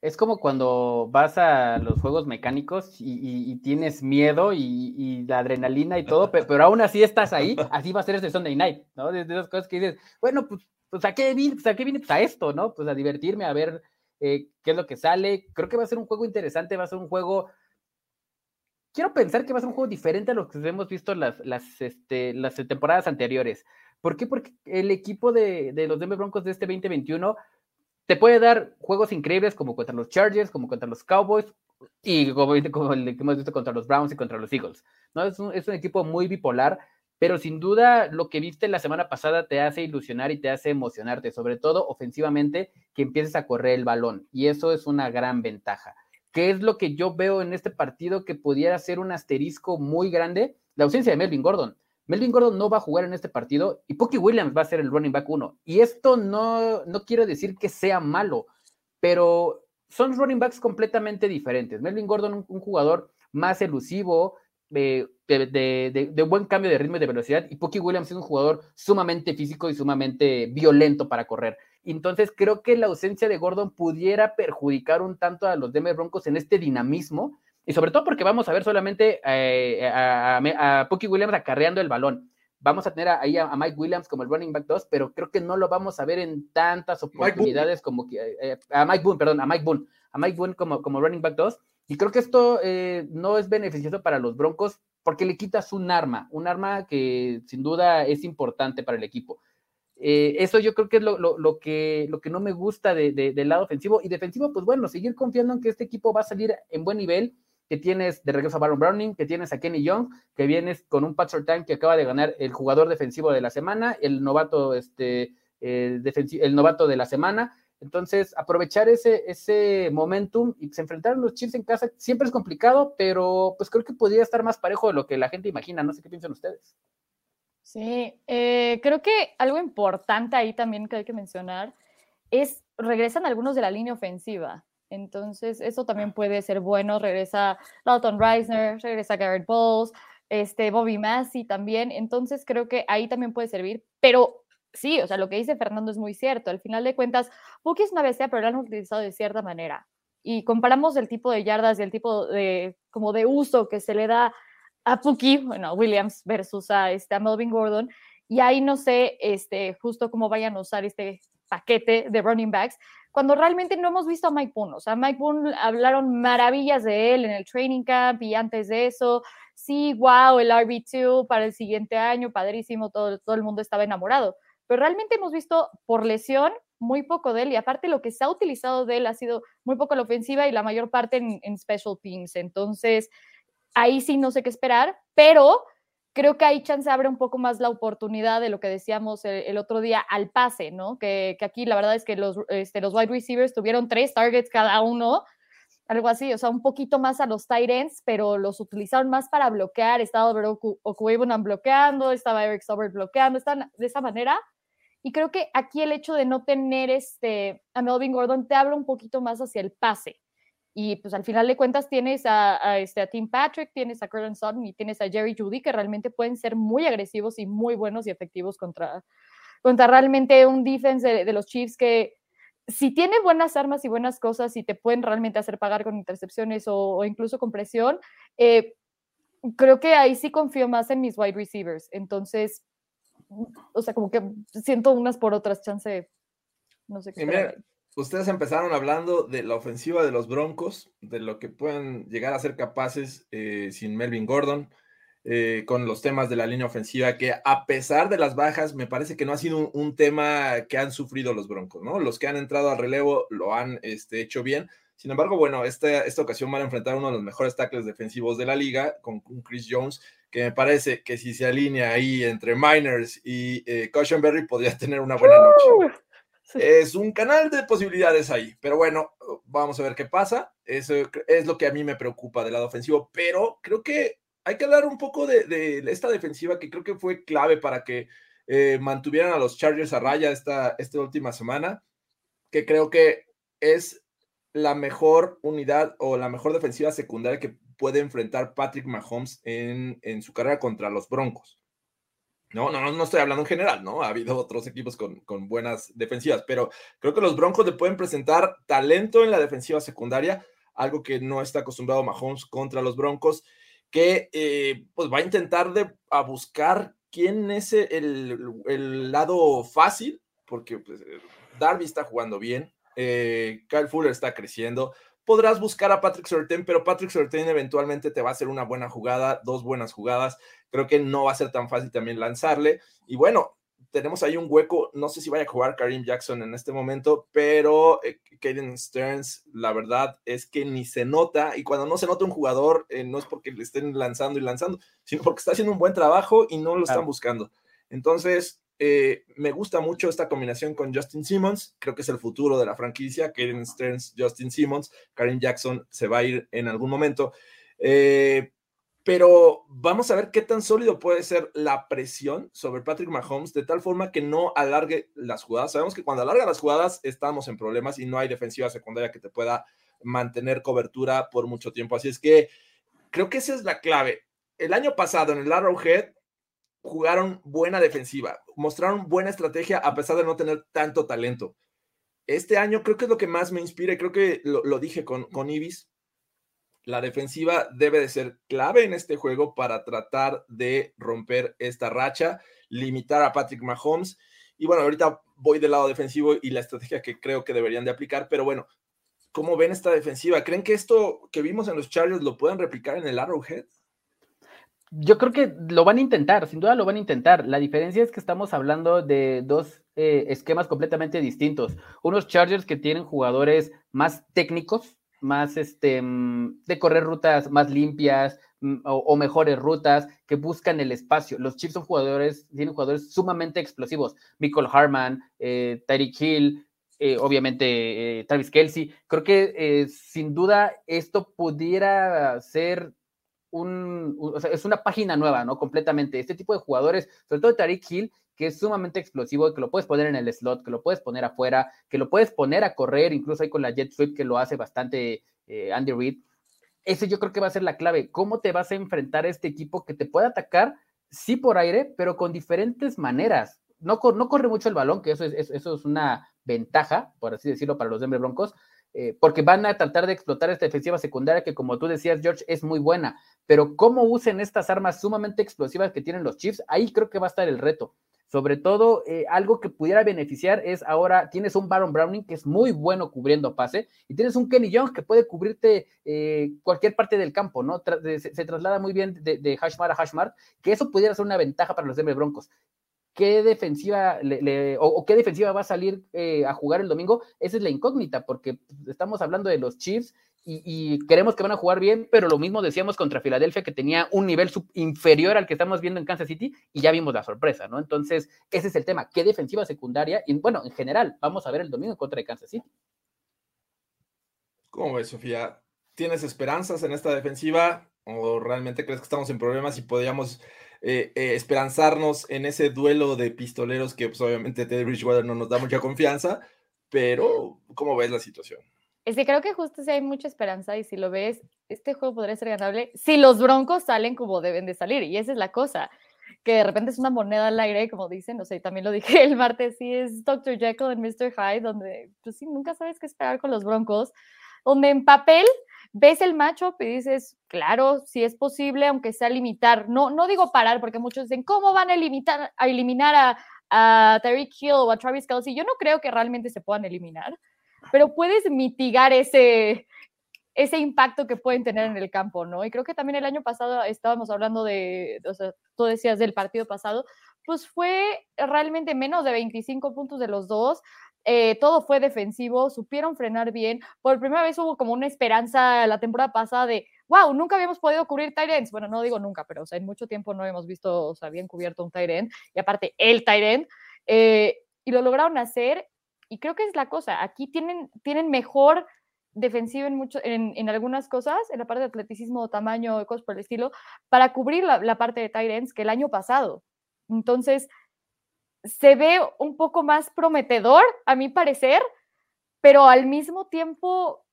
[SPEAKER 4] Es como cuando vas a los juegos mecánicos y, tienes miedo y, la adrenalina y todo, pero, aún así estás ahí, así va a ser este Sunday Night, ¿no? De, esas cosas que dices, bueno, pues, pues ¿a qué vine? Pues, ¿a qué vine? Pues a esto, ¿no? Pues a divertirme, a ver eh, qué es lo que sale. Creo que va a ser un juego interesante, va a ser un juego... Quiero pensar que va a ser un juego diferente a lo que hemos visto las, las, este, las temporadas anteriores. ¿Por qué? Porque el equipo de, de los Denver Broncos de este 2021 te puede dar juegos increíbles como contra los Chargers, como contra los Cowboys y como, como el que hemos visto contra los Browns y contra los Eagles. ¿no? Es, un, es un equipo muy bipolar pero sin duda lo que viste la semana pasada te hace ilusionar y te hace emocionarte, sobre todo ofensivamente, que empieces a correr el balón. Y eso es una gran ventaja. ¿Qué es lo que yo veo en este partido que pudiera ser un asterisco muy grande? La ausencia de Melvin Gordon. Melvin Gordon no va a jugar en este partido y Pookie Williams va a ser el running back uno. Y esto no, no quiero decir que sea malo, pero son running backs completamente diferentes. Melvin Gordon, un jugador más elusivo, de, buen cambio de ritmo y de velocidad. Y Pookie Williams es un jugador sumamente físico y sumamente violento para correr. Entonces creo que la ausencia de Gordon pudiera perjudicar un tanto a los Denver Broncos en este dinamismo. Y sobre todo porque vamos a ver solamente eh, a, a, Williams acarreando el balón. Vamos a tener ahí a, Mike Williams como el running back 2, pero creo que no lo vamos a ver en tantas oportunidades como que eh, eh, a Mike Boone, perdón, a Mike Boone, a Mike Boone como, como running back 2 y creo que esto eh, no es beneficioso para los Broncos porque le quitas un arma, un arma que sin duda es importante para el equipo. Eh, eso yo creo que es lo, que, lo que no me gusta del lado ofensivo y defensivo, pues bueno, seguir confiando en que este equipo va a salir en buen nivel, que tienes de regreso a Baron Browning, que tienes a Kenny Young, que vienes con un Pat Time que acaba de ganar el jugador defensivo de la semana, el novato, este, eh, el novato de la semana, entonces, aprovechar ese, ese momentum y se enfrentaron los Chiefs en casa siempre es complicado, pero pues creo que podría estar más parejo de lo que la gente imagina. No sé qué piensan ustedes.
[SPEAKER 3] Sí, eh, creo que algo importante ahí también que hay que mencionar es regresan algunos de la línea ofensiva. Entonces, eso también puede ser bueno. Regresa Dalton Reisner, regresa Garrett Bowles, este, Bobby Massey también. Entonces, creo que ahí también puede servir. Pero sí, o sea, lo que dice Fernando es muy cierto. Al final de cuentas, Puki es una bestia, pero lo han utilizado de cierta manera. Y comparamos el tipo de yardas y el tipo de, como de uso que se le da a Puki, bueno, Williams versus a, este, a Melvin Gordon, y ahí no sé este, justo cómo vayan a usar este paquete de running backs, cuando realmente no hemos visto a Mike Boone. O sea, Mike Boone hablaron maravillas de él en el training camp y antes de eso, sí, wow, el RB2 para el siguiente año, padrísimo, todo, todo el mundo estaba enamorado. Pero realmente hemos visto por lesión muy poco de él y aparte lo que se ha utilizado de él ha sido muy poco la ofensiva y la mayor parte en, en special teams. Entonces, ahí sí no sé qué esperar, pero creo que ahí chance abre un poco más la oportunidad de lo que decíamos el, otro día al pase, ¿no? Que, que, aquí la verdad es que los, este, los wide receivers tuvieron tres targets cada uno, algo así, o sea, un poquito más a los tight ends, pero los utilizaron más para bloquear, estaba Okuebunan bloqueando, estaba Eric Sobert bloqueando, están de esa manera. Y creo que aquí el hecho de no tener este, a Melvin Gordon te abre un poquito más hacia el pase. Y pues al final de cuentas tienes a, este, a Tim Patrick, tienes a Curran Sutton y tienes a Jerry Judy que realmente pueden ser muy agresivos y muy buenos y efectivos contra, contra realmente un defense de, los Chiefs que si tiene buenas armas y buenas cosas y te pueden realmente hacer pagar con intercepciones o, incluso con presión, eh, creo que ahí sí confío más en mis wide receivers. Entonces, o sea, como que siento unas por otras, chance, no sé qué
[SPEAKER 2] ustedes empezaron hablando de la ofensiva de los Broncos, de lo que pueden llegar a ser capaces eh, sin Melvin Gordon, eh, con los temas de la línea ofensiva, que a pesar de las bajas, me parece que no ha sido un, tema que han sufrido los Broncos, ¿no? Los que han entrado al relevo lo han este, hecho bien. Sin embargo, bueno, esta, esta ocasión van a enfrentar uno de los mejores tackles defensivos de la liga, con, Chris Jones, que me parece que si se alinea ahí entre Miners y eh, podría tener una buena noche. Es un canal de posibilidades ahí, pero bueno, vamos a ver qué pasa. Eso es lo que a mí me preocupa del lado ofensivo, pero creo que hay que hablar un poco de, esta defensiva que creo que fue clave para que eh, mantuvieran a los Chargers a raya esta, última semana, que creo que es la mejor unidad o la mejor defensiva secundaria que puede enfrentar Patrick Mahomes en su carrera contra los Broncos. No, no, no estoy hablando en general, ¿no? Ha habido otros equipos con, buenas defensivas, pero creo que los Broncos le pueden presentar talento en la defensiva secundaria, algo que no está acostumbrado Mahomes contra los Broncos, que eh, pues va a intentar de, a buscar quién es el, lado fácil, porque pues, Darby está jugando bien, eh, Kyle Fuller está creciendo, podrás buscar a Patrick Surtain, pero Patrick Surtain eventualmente te va a hacer una buena jugada, dos buenas jugadas. Creo que no va a ser tan fácil también lanzarle. Y bueno, tenemos ahí un hueco. No sé si vaya a jugar Karim Jackson en este momento, pero eh, Stearns, la verdad es que ni se nota. Y cuando no se nota un jugador, eh, no es porque le estén lanzando y lanzando, sino porque está haciendo un buen trabajo y no lo están buscando. Entonces, eh, me gusta mucho esta combinación con Justin Simmons. Creo que es el futuro de la franquicia. Kaden Stearns, Justin Simmons. Karen Jackson se va a ir en algún momento. Eh, pero vamos a ver qué tan sólido puede ser la presión sobre Patrick Mahomes de tal forma que no alargue las jugadas. Sabemos que cuando alarga las jugadas estamos en problemas y no hay defensiva secundaria que te pueda mantener cobertura por mucho tiempo. Así es que creo que esa es la clave. El año pasado en el Arrowhead jugaron buena defensiva, mostraron buena estrategia a pesar de no tener tanto talento. Este año creo que es lo que más me inspira y creo que lo, dije con, con Ibis. La defensiva debe de ser clave en este juego para tratar de romper esta racha, limitar a Patrick Mahomes. Y bueno, ahorita voy del lado defensivo y la estrategia que creo que deberían de aplicar, pero bueno, ¿cómo ven esta defensiva? ¿Creen que esto que vimos en los Chargers lo pueden replicar en el Arrowhead?
[SPEAKER 4] Yo creo que lo van a intentar, sin duda lo van a intentar. La diferencia es que estamos hablando de dos eh, esquemas completamente distintos. Unos Chargers que tienen jugadores más técnicos, más este, mm, de correr rutas más limpias mm, o, mejores rutas, que buscan el espacio. Los Chiefs son jugadores, tienen jugadores sumamente explosivos. Michael Harman, eh, Tyreek Hill, eh, obviamente Travis Kelsey. Creo que sin duda esto pudiera ser un, o sea, es una página nueva, ¿no? Completamente. Este tipo de jugadores, sobre todo Tariq Hill, que es sumamente explosivo, que lo puedes poner en el slot, que lo puedes poner afuera, que lo puedes poner a correr, incluso ahí con la jet sweep que lo hace bastante eh, Andy Reid. Ese yo creo que va a ser la clave. ¿Cómo te vas a enfrentar a este equipo que te puede atacar, sí por aire, pero con diferentes maneras? no, corre mucho el balón, que eso es, eso es una ventaja, por así decirlo, para los Denver Broncos, eh, porque van a tratar de explotar esta defensiva secundaria que, como tú decías, George, es muy buena. Pero cómo usen estas armas sumamente explosivas que tienen los Chiefs, ahí creo que va a estar el reto. Sobre todo, eh, algo que pudiera beneficiar es ahora tienes un Baron Browning que es muy bueno cubriendo pase y tienes un Kenny Young que puede cubrirte eh, cualquier parte del campo, ¿no? se, traslada muy bien de, de Hashmar a Hashmart, que eso pudiera ser una ventaja para los Denver Broncos qué defensiva o, qué defensiva va a salir eh, a jugar el domingo, esa es la incógnita, porque estamos hablando de los Chiefs y, queremos que van a jugar bien, pero lo mismo decíamos contra Filadelfia, que tenía un nivel inferior al que estamos viendo en Kansas City, y ya vimos la sorpresa, ¿no? Entonces, ese es el tema, qué defensiva secundaria, y bueno, en general, vamos a ver el domingo contra Kansas City.
[SPEAKER 2] ¿Cómo ves, Sofía? ¿Tienes esperanzas en esta defensiva o realmente crees que estamos en problemas y podríamos eh, eh, esperanzarnos en ese duelo de pistoleros que pues, obviamente Teddy Bridgewater no nos da mucha confianza, pero ¿cómo ves la situación?
[SPEAKER 3] Es que creo que justo si hay mucha esperanza y si lo ves, este juego podría ser ganable si los Broncos salen como deben de salir y esa es la cosa que de repente es una moneda al aire, como dicen, o sea, también lo dije el martes, sí es Dr. Jekyll en Mr. Hyde, donde pues sí, nunca sabes qué esperar con los Broncos, donde en papel ves el matchup y dices, claro, si es posible, aunque sea limitar, no, no digo parar, porque muchos dicen, ¿cómo van a, limitar, a eliminar a, a Tyreek Hill o a Travis Kelsey? Yo no creo que realmente se puedan eliminar, pero puedes mitigar ese, ese impacto que pueden tener en el campo, ¿no? Y creo que también el año pasado estábamos hablando de, o sea, tú decías del partido pasado, pues fue realmente menos de 25 puntos de los dos, eh, todo fue defensivo, supieron frenar bien. Por primera vez hubo como una esperanza la temporada pasada de, wow, nunca habíamos podido cubrir tight Bueno, no digo nunca, pero o sea, en mucho tiempo no hemos visto, o sea, bien cubierto un tight y aparte el tight eh, y lo lograron hacer. Y creo que es la cosa, aquí tienen, tienen mejor defensivo en, mucho, en, algunas cosas, en la parte de atleticismo, tamaño, cosas por el estilo, para cubrir la, la parte de tight que el año pasado. Entonces, se ve un poco más prometedor, a mi parecer, pero al mismo tiempo,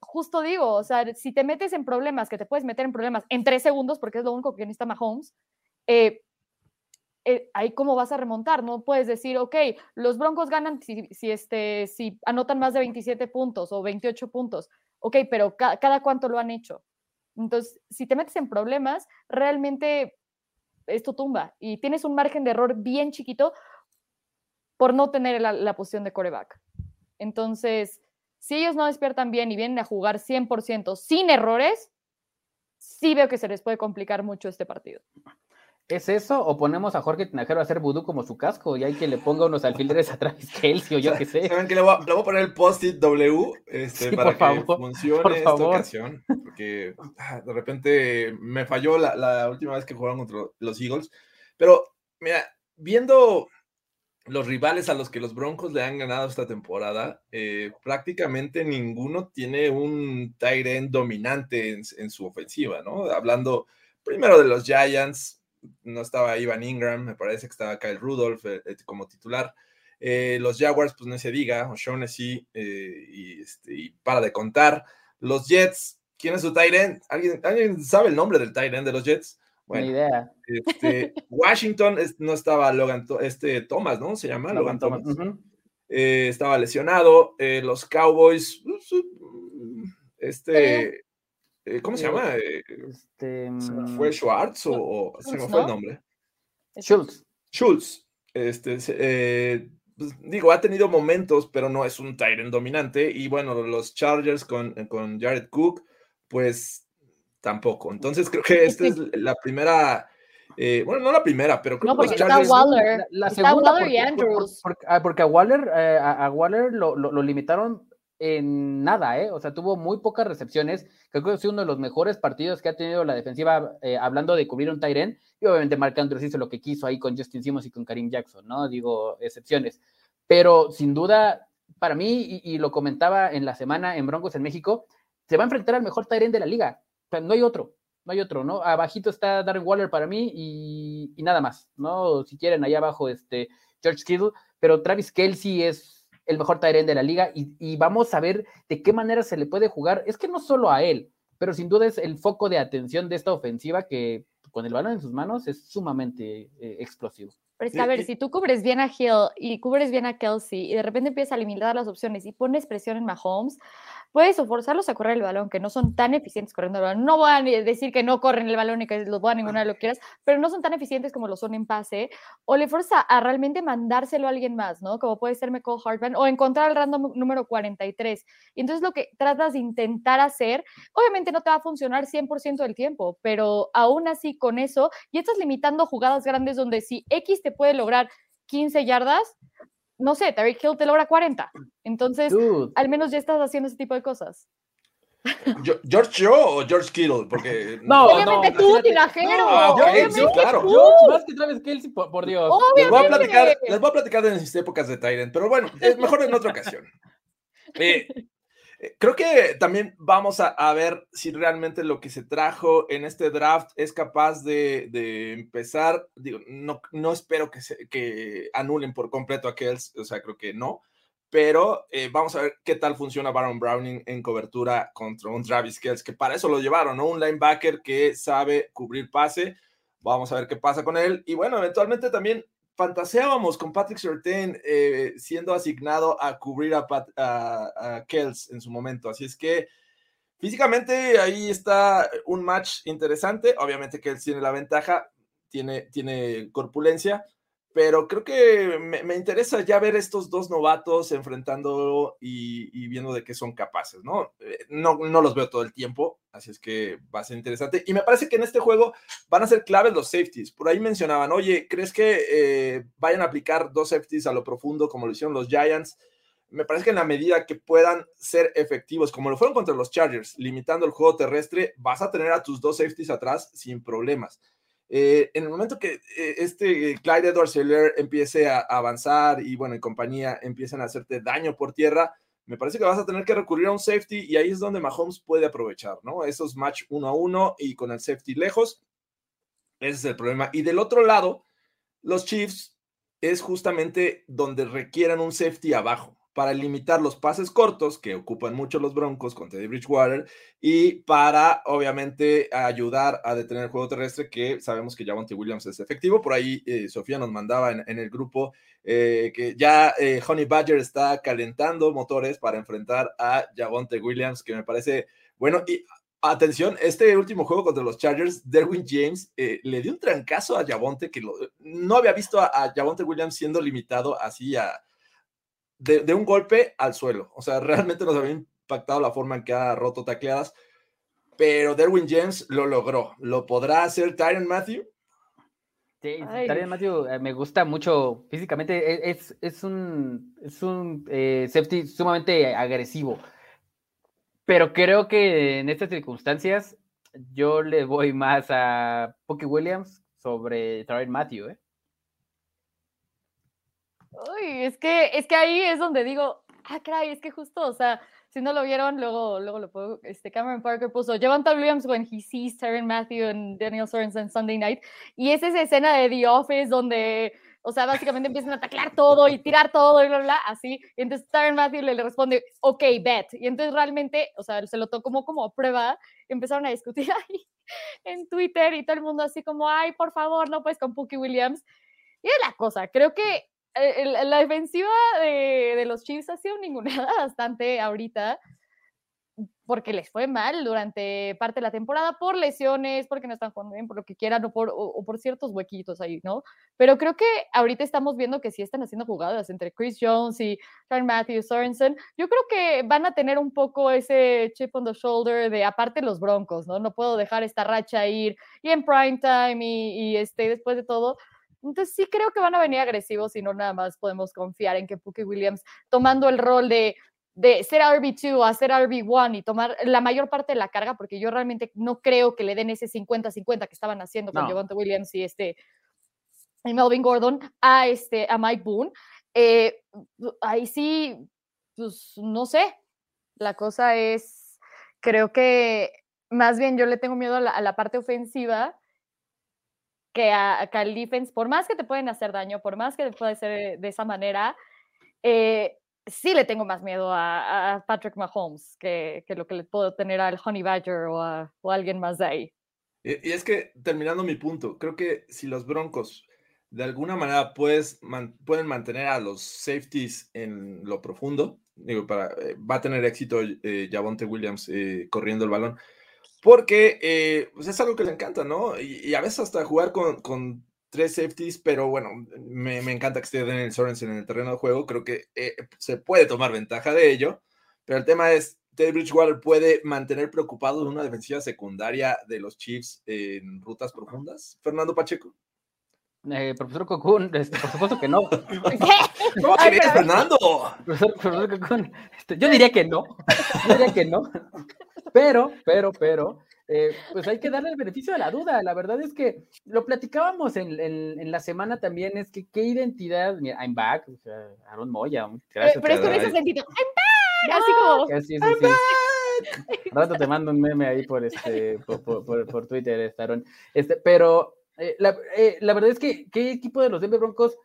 [SPEAKER 3] justo digo, o sea, si te metes en problemas, que te puedes meter en problemas en tres segundos, porque es lo único que necesita Mahomes, eh, eh, ahí cómo vas a remontar, no puedes decir, ok, los Broncos ganan si, este, si anotan más de 27 puntos o 28 puntos, ok, pero cada cuánto lo han hecho. Entonces, si te metes en problemas, realmente esto tumba y tienes un margen de error bien chiquito por no tener la, posición de coreback. Entonces, si ellos no despiertan bien y vienen a jugar 100% sin errores, sí veo que se les puede complicar mucho este partido.
[SPEAKER 4] ¿Es eso? ¿O ponemos a Jorge Tinajero a hacer vudú como su casco y hay que le ponga unos alfileres atrás Kelsey o yo qué sé?
[SPEAKER 2] ¿Saben que le voy, a, poner el post-it W este, para que funcione esta ocasión? Porque ah, de repente me falló la, la, última vez que jugaron contra los Eagles. Pero, mira, viendo los rivales a los que los Broncos le han ganado esta temporada, eh, prácticamente ninguno tiene un tight end dominante en, en su ofensiva, ¿no? Hablando primero de los Giants, no estaba Ivan Ingram, me parece que estaba Kyle Rudolph eh, eh, como titular. Eh, los Jaguars, pues no se diga, O'Shaughnessy y, este, y para de contar. Los Jets, ¿quién es su tight end? ¿Alguien, sabe el nombre del tight end de los Jets?
[SPEAKER 4] Bueno, idea.
[SPEAKER 2] Este, Washington no estaba Logan, este Thomas, ¿no? Se llama Logan, Thomas. estaba lesionado. los Cowboys, pues, este, ¿Cómo se llama? Eh, este, ¿Fue mm, Schwartz o, se me fue el nombre?
[SPEAKER 4] Schultz.
[SPEAKER 2] Schultz. Este, eh, pues, digo, ha tenido momentos, pero no es un Tyrant dominante. Y bueno, los Chargers con, con Jared Cook, pues tampoco. Entonces creo que esta es la primera. bueno, no la primera, pero creo
[SPEAKER 3] no, que los Chargers. Está Waller.
[SPEAKER 4] La, segunda, Waller y Andrews. Ah, porque, a Waller, a, Waller lo, lo, limitaron en nada, ¿eh? O sea, tuvo muy pocas recepciones. Creo que ha sido uno de los mejores partidos que ha tenido la defensiva, eh, hablando de cubrir un Tyren. Y obviamente Mark Andrews hizo lo que quiso ahí con Justin Simmons y con Karim Jackson, ¿no? Digo, excepciones. Pero sin duda, para mí, y, lo comentaba en la semana en Broncos en México, se va a enfrentar al mejor Tyren de la liga. O sea, no hay otro, no hay otro, ¿no? Abajito está Darren Waller para mí y, y nada más, ¿no? Si quieren, ahí abajo, este, George Kittle, pero Travis Kelsey es el mejor Tyrant de la liga y, vamos a ver de qué manera se le puede jugar. Es que no solo a él, pero sin duda es el foco de atención de esta ofensiva que con el balón en sus manos es sumamente eh, explosivo.
[SPEAKER 3] Pero es que, a ver,
[SPEAKER 2] Y-
[SPEAKER 3] si tú cubres bien a Hill y cubres bien a Kelsey y de repente empiezas a limitar las opciones y pones presión en Mahomes, puedes o forzarlos a correr el balón, que no son tan eficientes corriendo el balón. No voy a decir que no corren el balón y que los voy a ninguna de lo que quieras, pero no son tan eficientes como lo son en pase. O le fuerza a realmente mandárselo a alguien más, ¿no? Como puede ser McCall Hartman o encontrar el random número 43. Y entonces lo que tratas de intentar hacer, obviamente no te va a funcionar 100% del tiempo, pero aún así con eso, y estás limitando jugadas grandes donde si X te puede lograr 15 yardas, no sé, Terry Hill te logra 40. Entonces,
[SPEAKER 4] Dude,
[SPEAKER 3] al menos ya estás haciendo ese tipo de cosas.
[SPEAKER 2] ¿George Joe o George Kittle? Porque
[SPEAKER 4] No,
[SPEAKER 3] obviamente
[SPEAKER 4] no,
[SPEAKER 3] tú.
[SPEAKER 2] Ah, ok,
[SPEAKER 3] obviamente
[SPEAKER 2] sí, claro.
[SPEAKER 3] tú.
[SPEAKER 4] George más que Travis Kelsey, por, por Dios.
[SPEAKER 2] Les voy, a platicar, les voy a platicar de mis épocas de Tyrant, pero bueno, es mejor en otra ocasión. Eh, creo que también vamos a, a ver si realmente lo que se trajo en este draft es capaz de, de empezar. Digo, no, no espero que, se, que anulen por completo a Kells, o sea, creo que no. Pero eh, vamos a ver qué tal funciona Baron Browning en cobertura contra un Travis Kells, que para eso lo llevaron, ¿no? Un linebacker que sabe cubrir pase. Vamos a ver qué pasa con él. Y bueno, eventualmente también fantaseábamos con Patrick Surtain eh, siendo asignado a cubrir a, Pat, Kells en su momento. Así es que físicamente ahí está un match interesante. Obviamente Kells tiene la ventaja, tiene, tiene corpulencia, pero creo que me, interesa ya ver estos dos novatos enfrentando y, y, viendo de qué son capaces, ¿no? Eh, ¿no? No los veo todo el tiempo, así es que va a ser interesante. Y me parece que en este juego van a ser claves los safeties. Por ahí mencionaban, oye, ¿crees que eh, vayan a aplicar dos safeties a lo profundo como lo hicieron los Giants? Me parece que en la medida que puedan ser efectivos, como lo fueron contra los Chargers, limitando el juego terrestre, vas a tener a tus dos safeties atrás sin problemas. Eh, en el momento que eh, este Clyde Edwards Helaire empiece a, a, avanzar y bueno, en compañía empiezan a hacerte daño por tierra, me parece que vas a tener que recurrir a un safety y ahí es donde Mahomes puede aprovechar, ¿no? Esos match uno a uno y con el safety lejos, ese es el problema. Y del otro lado, los Chiefs es justamente donde requieran un safety abajo para limitar los pases cortos que ocupan mucho los Broncos con Teddy Bridgewater y para obviamente ayudar a detener el juego terrestre que sabemos que Javonte Williams es efectivo. Por ahí eh, Sofía nos mandaba en, el grupo eh, que ya eh, Honey Badger está calentando motores para enfrentar a Javonte Williams, que me parece bueno. Y atención, este último juego contra los Chargers, Derwin James le dio un trancazo a Javonte que no había visto a, a Javonte Williams siendo limitado así a de, de, un golpe al suelo. O sea, realmente nos había impactado la forma en que ha roto tacleadas. Pero Derwin James lo logró. ¿Lo podrá hacer Tyron Matthew?
[SPEAKER 4] Sí, Tyron Matthew eh, me gusta mucho físicamente. Es, es un, es un eh, safety sumamente agresivo. Pero creo que en estas circunstancias yo le voy más a Pookie Williams sobre Tyron Matthew, ¿eh?
[SPEAKER 3] Uy, es que, es que ahí es donde digo, ah, caray, es que justo, o sea, si no lo vieron, luego, luego lo puedo, este, Cameron Parker puso, Javonte Williams when he sees Tyron Matthew and Daniel Sorensen Sunday night, y es esa escena de The Office donde, o sea, básicamente empiezan a taclar todo y tirar todo y bla, bla, así, y entonces Tyron Matthew le, le responde, ok, bet, y entonces realmente, o sea, se lo tocó como, prueba, empezaron a discutir ahí en Twitter y todo el mundo así como, ay, por favor, no pues con Pookie Williams, y es la cosa, creo que la defensiva de, los Chiefs ha sido ninguneada bastante ahorita porque les fue mal durante parte de la temporada por lesiones, porque no están jugando bien, por lo que quieran, o por, ciertos huequitos ahí, ¿no? Pero creo que ahorita estamos viendo que sí están haciendo jugadas entre Chris Jones y Tyron Matthew Sorensen. Yo creo que van a tener un poco ese chip on the shoulder de aparte los Broncos, ¿no? No puedo dejar esta racha ir y en prime time y, y este, después de todo, entonces sí creo que van a venir agresivos y no nada más podemos confiar en que Pookie Williams tomando el rol de, de ser RB2 a ser RB1 y tomar la mayor parte de la carga, porque yo realmente no creo que le den ese 50-50 que estaban haciendo con no. Williams y este y Melvin Gordon a, este, a Mike Boone. Eh, ahí sí, pues no sé, la cosa es, creo que más bien yo le tengo miedo a la, a la parte ofensiva que, a, defense, por más que te pueden hacer daño, por más que te puede ser de esa manera, eh, sí le tengo más miedo a, Patrick Mahomes que, que, lo que le puedo tener al Honey Badger o a, o alguien más de ahí.
[SPEAKER 2] Y, y, es que, terminando mi punto, creo que si los Broncos de alguna manera puedes, pueden mantener a los safeties en lo profundo. Digo, para, eh, va a tener éxito eh, Javonte Williams eh, corriendo el balón. Porque eh, pues es algo que le encanta, ¿no? Y, a veces hasta jugar con, tres safeties, pero bueno, me, encanta que esté Daniel Sorensen en el terreno de juego. Creo que se puede tomar ventaja de ello. Pero el tema es, Teddy Bridgewater puede mantener preocupado una defensiva secundaria de los Chiefs en rutas profundas. Fernando Pacheco.
[SPEAKER 4] Eh, profesor Cocún, este, por supuesto que no.
[SPEAKER 2] ¿Cómo Fernando?
[SPEAKER 4] Profesor, profesor Cocún, este, yo diría que no. Yo diría que no. Pero, pero, pero, eh, pues hay que darle el beneficio de la duda. La verdad es que lo platicábamos en, en, en la semana también, es que qué identidad, mira, I'm back, o sea, Aaron Moya.
[SPEAKER 3] Gracias, pero es con ese sentido, I'm back, así como.
[SPEAKER 4] Sí, sí, sí. rato te mando un meme ahí por este, por, por, por, Twitter, este, Aaron. Este, pero eh, la, eh, la, verdad es que, ¿qué equipo de los Denver Broncos,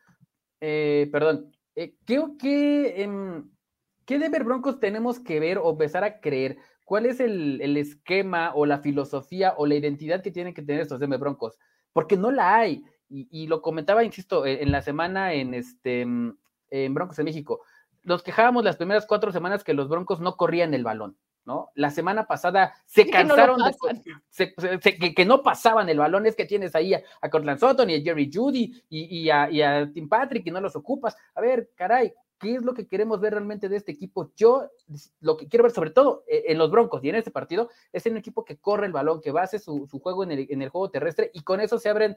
[SPEAKER 4] eh, perdón, ¿qué, qué, em, qué Denver Broncos tenemos que ver o empezar a creer? ¿Cuál es el, el, esquema o la filosofía o la identidad que tienen que tener estos Denver Broncos? Porque no la hay. Y, y lo comentaba, insisto, en, en, la semana en, este, en Broncos de México. Nos quejábamos las primeras cuatro semanas que los Broncos no corrían el balón. ¿No? La semana pasada se cansaron que no de se, se, que, que, no pasaban el balón, es que tienes ahí a, a Cortland Sutton y a Jerry Judy y, y, a, y, a, Tim Patrick y no los ocupas. A ver, caray, ¿qué es lo que queremos ver realmente de este equipo? Yo lo que quiero ver sobre todo eh, en los Broncos y en este partido es en un equipo que corre el balón, que base su, su juego en el, en el juego terrestre y con eso se abren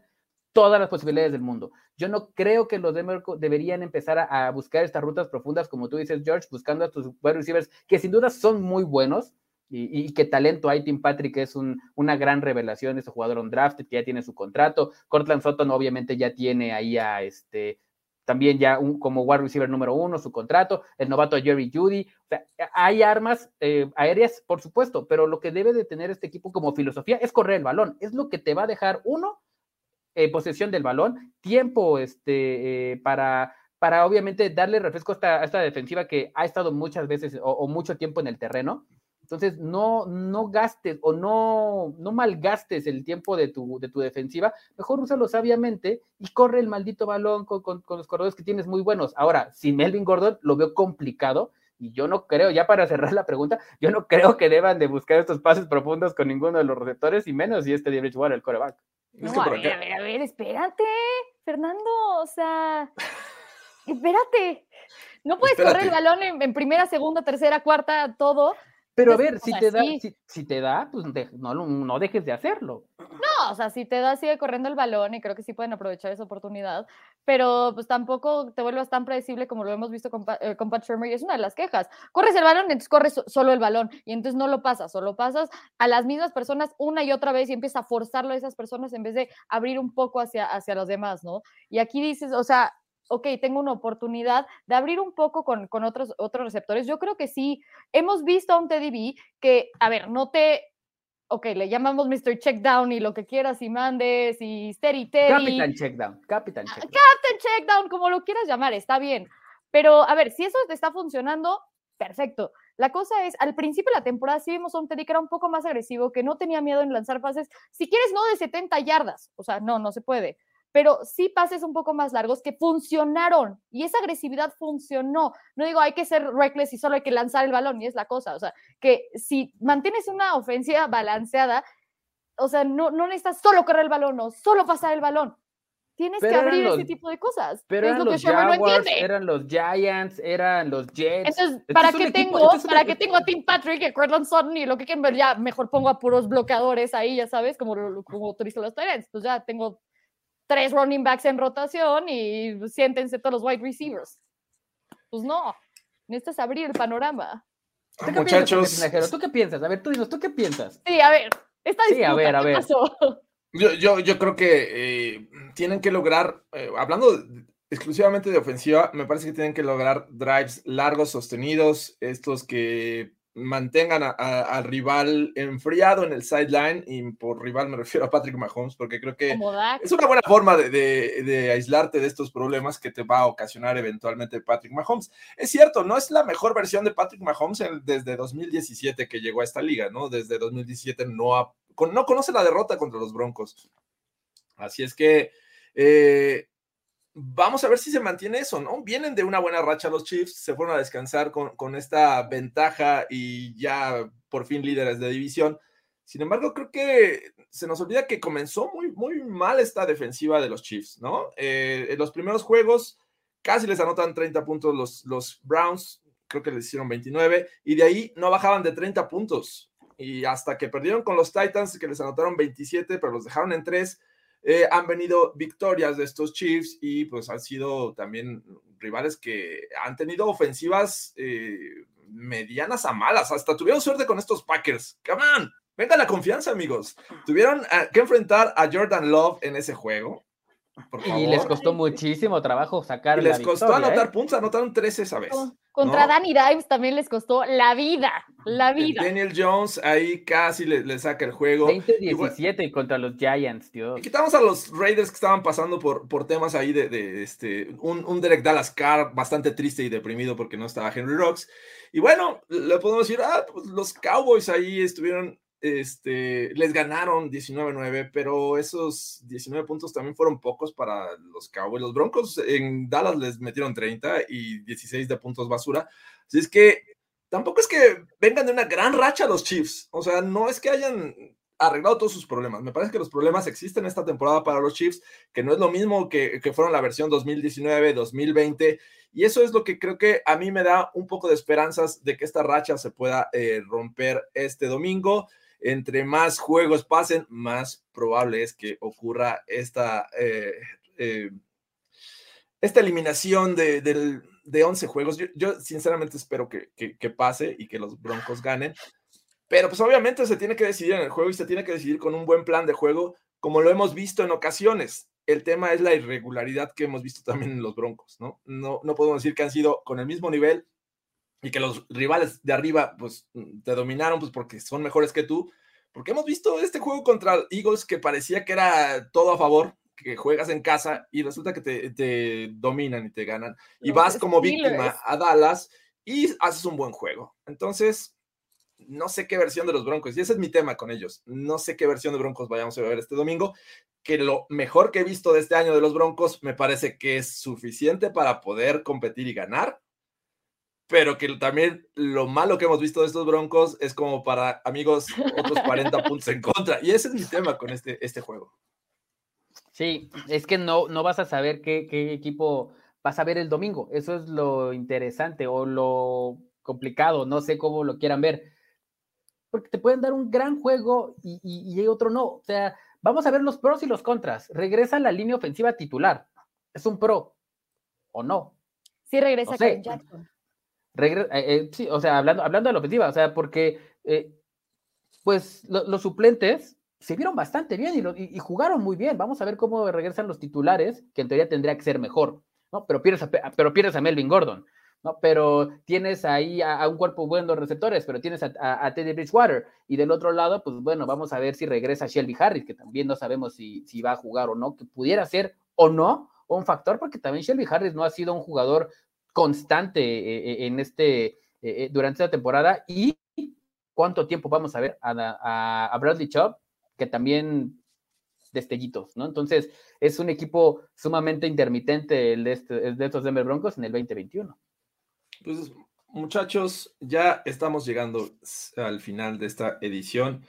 [SPEAKER 4] todas las posibilidades del mundo. Yo no creo que los Denver deberían empezar a, a, buscar estas rutas profundas, como tú dices, George, buscando a tus wide receivers, que sin duda son muy buenos, y, y qué talento hay. Tim Patrick es un, una gran revelación, ese jugador on draft que ya tiene su contrato. Cortland Sutton obviamente ya tiene ahí a este también ya un, como wide receiver número uno, su contrato, el novato Jerry Judy, o sea, hay armas eh, aéreas, por supuesto, pero lo que debe de tener este equipo como filosofía es correr el balón, es lo que te va a dejar uno, eh, posesión del balón, tiempo este, eh, para, para obviamente darle refresco a esta, a esta, defensiva que ha estado muchas veces o, mucho tiempo en el terreno, entonces, no, no gastes o no, no malgastes el tiempo de tu, de tu defensiva, mejor úsalo sabiamente y corre el maldito balón con, con, con los corredores que tienes muy buenos. Ahora, sin Melvin Gordon lo veo complicado y yo no creo, ya para cerrar la pregunta, yo no creo que deban de buscar estos pases profundos con ninguno de los receptores y menos si este de Bridgewater, el coreback.
[SPEAKER 3] No, es que a ver, a ver, a ver, espérate, Fernando, o sea, espérate. No puedes espérate. correr el balón en, en primera, segunda, tercera, cuarta, todo
[SPEAKER 4] pero a ver, si te, da, si, si, te da, pues de, no, no dejes de hacerlo.
[SPEAKER 3] No, o sea, si te da, sigue corriendo el balón y creo que sí pueden aprovechar esa oportunidad, pero pues tampoco te vuelvas tan predecible como lo hemos visto con, eh, con Pat Shermer y es una de las quejas. Corres el balón, entonces corres solo el balón y entonces no lo pasas, solo pasas a las mismas personas una y otra vez y empiezas a forzarlo a esas personas en vez de abrir un poco hacia, hacia los demás, ¿no? Y aquí dices, o sea, ok, tengo una oportunidad de abrir un poco con, con otros, otros receptores. Yo creo que sí, hemos visto a un Teddy B que, a ver, no te, ok, le llamamos Mr. Checkdown y lo que quieras y mandes y Steady Teddy.
[SPEAKER 4] Captain Checkdown, Captain
[SPEAKER 3] Checkdown. Captain Checkdown, como lo quieras llamar, está bien. Pero, a ver, si eso te está funcionando, perfecto. La cosa es, al principio de la temporada sí vimos a un Teddy que era un poco más agresivo, que no tenía miedo en lanzar pases, si quieres, no de 70 yardas, o sea, no, no se puede pero sí pases un poco más largos que funcionaron y esa agresividad funcionó. No digo hay que ser reckless y solo hay que lanzar el balón y es la cosa, o sea, que si mantienes una ofensiva balanceada, o sea, no, no necesitas solo correr el balón o solo pasar el balón. Tienes pero que abrir
[SPEAKER 4] los,
[SPEAKER 3] ese tipo de cosas.
[SPEAKER 4] Pero
[SPEAKER 3] es
[SPEAKER 4] eran
[SPEAKER 3] lo
[SPEAKER 4] los
[SPEAKER 3] que
[SPEAKER 4] Jaguars,
[SPEAKER 3] no entiende.
[SPEAKER 4] eran los Giants, eran los Jets.
[SPEAKER 3] Entonces, ¿para este qué tengo, este para qué tengo a Tim Patrick, a Cortland Sutton y lo que quieran ver? Ya mejor pongo a puros bloqueadores ahí, ya sabes, como, como utilizan los Tyrants. Pues ya tengo tres running backs en rotación y siéntense todos los wide receivers. Pues no, necesitas abrir el panorama.
[SPEAKER 4] ¿Tú qué
[SPEAKER 2] Muchachos,
[SPEAKER 4] piensas, ¿tú qué piensas? A ver, tú dinos, ¿tú qué piensas?
[SPEAKER 3] Sí, a ver, esta
[SPEAKER 4] sí, a ver, a ver.
[SPEAKER 2] Yo, yo, yo, creo que eh, tienen que lograr, eh, hablando exclusivamente de ofensiva, me parece que tienen que lograr drives largos, sostenidos, estos que mantengan al rival enfriado en el sideline, y por rival me refiero a Patrick Mahomes, porque creo que es una buena forma de, de, de, aislarte de estos problemas que te va a ocasionar eventualmente Patrick Mahomes. Es cierto, no es la mejor versión de Patrick Mahomes en, desde 2017 que llegó a esta liga, ¿no? Desde 2017 no, ha, no conoce la derrota contra los Broncos. Así es que eh, vamos a ver si se mantiene eso, ¿no? Vienen de una buena racha los Chiefs, se fueron a descansar con, con esta ventaja y ya por fin líderes de división. Sin embargo, creo que se nos olvida que comenzó muy, muy mal esta defensiva de los Chiefs, ¿no? Eh, en los primeros juegos casi les anotan 30 puntos los, los Browns, creo que les hicieron 29, y de ahí no bajaban de 30 puntos. Y hasta que perdieron con los Titans, que les anotaron 27, pero los dejaron en 3, eh, han venido victorias de estos Chiefs y pues han sido también rivales que han tenido ofensivas eh, medianas a malas. Hasta tuvieron suerte con estos Packers. Come on, venga la confianza, amigos. Tuvieron que enfrentar a Jordan Love en ese juego.
[SPEAKER 4] Y les costó muchísimo trabajo sacar.
[SPEAKER 2] Y les costó anotar ¿eh? puntos, anotaron 13 esa vez.
[SPEAKER 3] Contra Danny Dimes también les costó la vida, la vida.
[SPEAKER 2] Daniel Jones ahí casi le, saca el juego.
[SPEAKER 4] 20-17 contra los Giants, Dios.
[SPEAKER 2] Y quitamos a los Raiders que estaban pasando por, por temas ahí de, este, un, un, Derek Dallas Carr bastante triste y deprimido porque no estaba Henry Rocks. Y bueno, le podemos decir, ah, pues los Cowboys ahí estuvieron este, les ganaron 19-9, pero esos 19 puntos también fueron pocos para los Cowboys. Los Broncos en Dallas les metieron 30 y 16 de puntos basura. Así es que tampoco es que vengan de una gran racha los Chiefs. O sea, no es que hayan arreglado todos sus problemas. Me parece que los problemas existen esta temporada para los Chiefs, que no es lo mismo que, que fueron la versión 2019, 2020. Y eso es lo que creo que a mí me da un poco de esperanzas de que esta racha se pueda eh, romper este domingo entre más juegos pasen, más probable es que ocurra esta, eh, eh, esta eliminación de, de, 11 juegos. Yo, sinceramente espero que, que, pase y que los Broncos ganen. Pero pues obviamente se tiene que decidir en el juego y se tiene que decidir con un buen plan de juego, como lo hemos visto en ocasiones. El tema es la irregularidad que hemos visto también en los Broncos, ¿no? No, no podemos decir que han sido con el mismo nivel y que los rivales de arriba pues te dominaron pues porque son mejores que tú, porque hemos visto este juego contra Eagles que parecía que era todo a favor, que juegas en casa y resulta que te, dominan y te ganan y vas como víctima a Dallas y haces un buen juego. Entonces, no sé qué versión de los Broncos, y ese es mi tema con ellos, no sé qué versión de Broncos vayamos a ver este domingo, que lo mejor que he visto de este año de los Broncos me parece que es suficiente para poder competir y ganar, pero que también lo malo que hemos visto de estos Broncos es como para amigos otros 40 puntos en contra. Y ese es mi tema con este, este juego.
[SPEAKER 4] Sí, es que no, no vas a saber qué, qué equipo vas a ver el domingo. Eso es lo interesante o lo complicado, no sé cómo lo quieran ver. Porque te pueden dar un gran juego y, y, otro no. O sea, vamos a ver los pros y los contras. Regresa la línea ofensiva titular. ¿Es un pro o no?
[SPEAKER 3] Sí, regresa no Jackson.
[SPEAKER 4] Eh, eh, sí, o sea, hablando, hablando de la ofensiva, o sea, porque eh, pues los suplentes se vieron bastante bien y, jugaron muy bien. Vamos a ver cómo regresan los titulares, que en teoría tendría que ser mejor, ¿no? Pero pierdes a, pero pierdes a Melvin Gordon, ¿no? Pero tienes ahí a, un cuerpo bueno de receptores, pero tienes a, Teddy Bridgewater. Y del otro lado, pues bueno, vamos a ver si regresa Shelby Harris, que también no sabemos si, si va a jugar o no, que pudiera ser o no un factor, porque también Shelby Harris no ha sido un jugador constante eh, eh, en este, eh, durante esta temporada y cuánto tiempo vamos a ver a, Bradley Chubb, que también destellitos, ¿no? Entonces, es un equipo sumamente intermitente el de, este, de estos Denver Broncos en el 2021.
[SPEAKER 2] Pues, muchachos, ya estamos llegando al final de esta edición.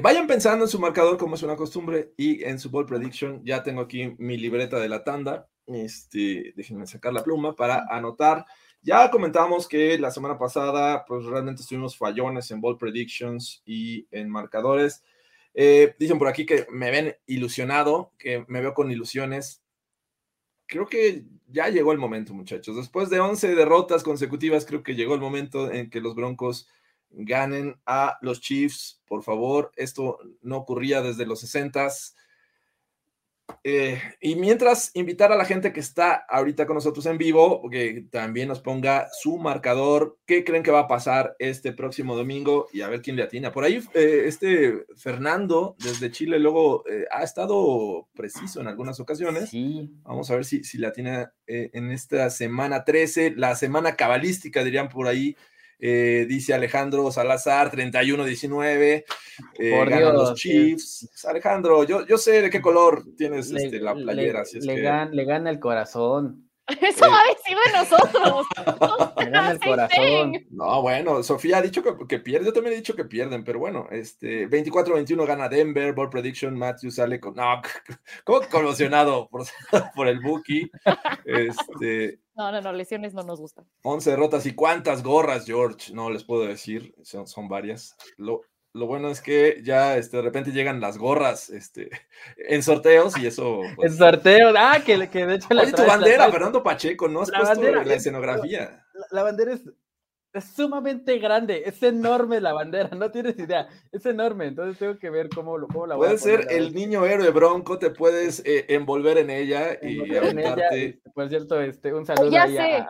[SPEAKER 2] vayan pensando en su marcador, como es una costumbre, y en su ball prediction. Ya tengo aquí mi libreta de la tanda. Este, déjenme sacar la pluma para anotar. Ya comentamos que la semana pasada, pues realmente estuvimos fallones en ball predictions y en marcadores. Eh, dicen por aquí que me ven ilusionado, que me veo con ilusiones. Creo que ya llegó el momento, muchachos. Después de 11 derrotas consecutivas, creo que llegó el momento en que los Broncos ganen a los Chiefs. Por favor, esto no ocurría desde los 60s. Eh, y mientras invitar a la gente que está ahorita con nosotros en vivo, que también nos ponga su marcador, qué creen que va a pasar este próximo domingo y a ver quién le atina. Por ahí, eh, este Fernando desde Chile luego eh, ha estado preciso en algunas ocasiones. Vamos a ver si, si le atina en esta semana 13, la semana cabalística, dirían por ahí. Eh, dice Alejandro Salazar, 31-19. Eh, ganan
[SPEAKER 4] Dios,
[SPEAKER 2] los Chiefs. Alejandro, yo, yo sé de qué color tienes
[SPEAKER 4] Le-
[SPEAKER 2] este, la
[SPEAKER 4] le-
[SPEAKER 2] playera. así es
[SPEAKER 4] le,
[SPEAKER 2] que-
[SPEAKER 4] gan- le gana el corazón.
[SPEAKER 3] Eso va a decir de nosotros.
[SPEAKER 4] El corazón.
[SPEAKER 2] No, bueno, Sofía ha dicho que, que pierde, yo también he dicho que pierden, pero bueno, este 24-21 gana Denver, ball prediction, Matthew sale con, no, como conmocionado por, por el Buki, este,
[SPEAKER 3] No, no, no, lesiones no nos gustan.
[SPEAKER 2] 11 derrotas y cuántas gorras, George, no les puedo decir, son, son varias. Lo, lo bueno es que ya este, de repente llegan las gorras este, en sorteos y eso... pues-
[SPEAKER 4] El sorteo. Ah, que, que de hecho la
[SPEAKER 2] Oye, tu bandera,
[SPEAKER 4] traes-
[SPEAKER 2] Fernando Pacheco, ¿no has
[SPEAKER 4] La
[SPEAKER 2] puesto
[SPEAKER 4] bandera,
[SPEAKER 2] la escenografía?
[SPEAKER 4] La, la bandera es, es sumamente grande, es enorme la bandera, no tienes idea, es enorme, entonces tengo que ver cómo, lo- cómo la voy a
[SPEAKER 2] Puedes ser
[SPEAKER 4] poner, la
[SPEAKER 2] el niño héroe bronco, te puedes eh, envolver en ella y
[SPEAKER 4] en ella, Por cierto, este, un saludo
[SPEAKER 3] ya
[SPEAKER 4] ahí a-
[SPEAKER 3] sé.
[SPEAKER 4] a-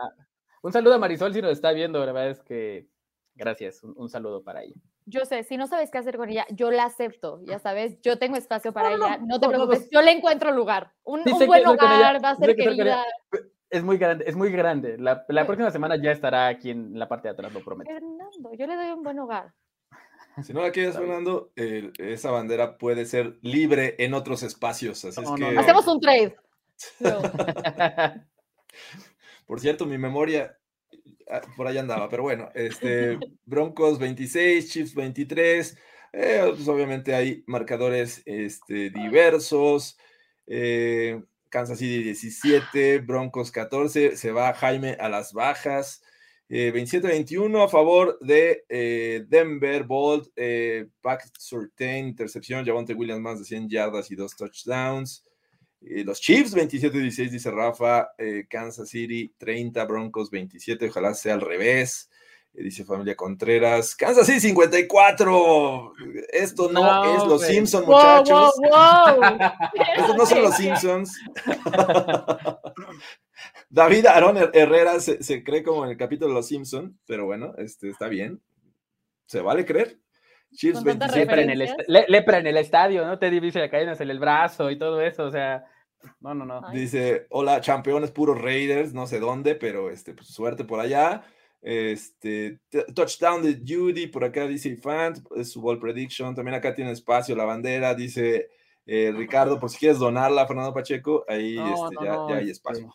[SPEAKER 4] un saludo a Marisol si nos está viendo, la verdad es que gracias, un, un saludo para ella.
[SPEAKER 3] Yo sé, si no sabes qué hacer con ella, yo la acepto, ya sabes, yo tengo espacio para
[SPEAKER 4] No,
[SPEAKER 3] ella,
[SPEAKER 4] no,
[SPEAKER 3] no te preocupes,
[SPEAKER 4] no.
[SPEAKER 3] yo le encuentro lugar, un,
[SPEAKER 4] Sí
[SPEAKER 3] un buen hogar, va a ser querida.
[SPEAKER 4] Es muy grande, es muy grande. La, la próxima semana ya estará aquí en la parte de atrás, lo prometo.
[SPEAKER 3] Fernando, yo le doy un buen hogar.
[SPEAKER 2] Si no la quieres, Fernando, el- esa bandera puede ser libre en otros espacios. Así
[SPEAKER 4] No,
[SPEAKER 2] es
[SPEAKER 4] no,
[SPEAKER 2] que,
[SPEAKER 4] no.
[SPEAKER 3] Hacemos un trade. No.
[SPEAKER 2] por cierto, mi memoria por allá andaba, pero bueno, este Broncos 26, Chiefs 23. eh, pues obviamente hay marcadores este, diversos. eh, Kansas City 17, Broncos 14, se va Jaime a las bajas. Eh, 27-21 a favor de eh, Denver, Bolt, Pack Surtain, intercepción, Javonte Williams más de 100 yardas y dos touchdowns. Eh, los Chiefs 27-16, dice Rafa, eh, Kansas City 30, Broncos 27, ojalá sea al revés. Eh, dice Familia Contreras, Kansas City 54. Esto no,
[SPEAKER 4] No,
[SPEAKER 2] es los. Simpsons,
[SPEAKER 3] Wow,
[SPEAKER 2] muchachos.
[SPEAKER 3] wow, wow.
[SPEAKER 2] Estos no son los Simpsons. David Aaron Her- Herrera se, se cree como en el capítulo de los Simpsons, pero bueno, este, está bien. ¿Se vale creer? Chiefs
[SPEAKER 3] Con tanta
[SPEAKER 2] 27.
[SPEAKER 4] lepra, en el lepra en el estadio, ¿no? Te dice la cadena en el brazo y todo eso, o sea, no, no, no.
[SPEAKER 3] Ay.
[SPEAKER 2] Dice, hola, campeones puros Raiders, no sé dónde, pero este, pues, suerte por allá. Este, touchdown de Judy, por acá dice Fant, es su ball prediction. También acá tiene espacio la bandera, dice eh, Ricardo, por si quieres donarla, Fernando Pacheco, ahí
[SPEAKER 4] No,
[SPEAKER 2] este,
[SPEAKER 4] no,
[SPEAKER 2] ya,
[SPEAKER 4] no,
[SPEAKER 2] ya hay
[SPEAKER 4] este,
[SPEAKER 2] espacio.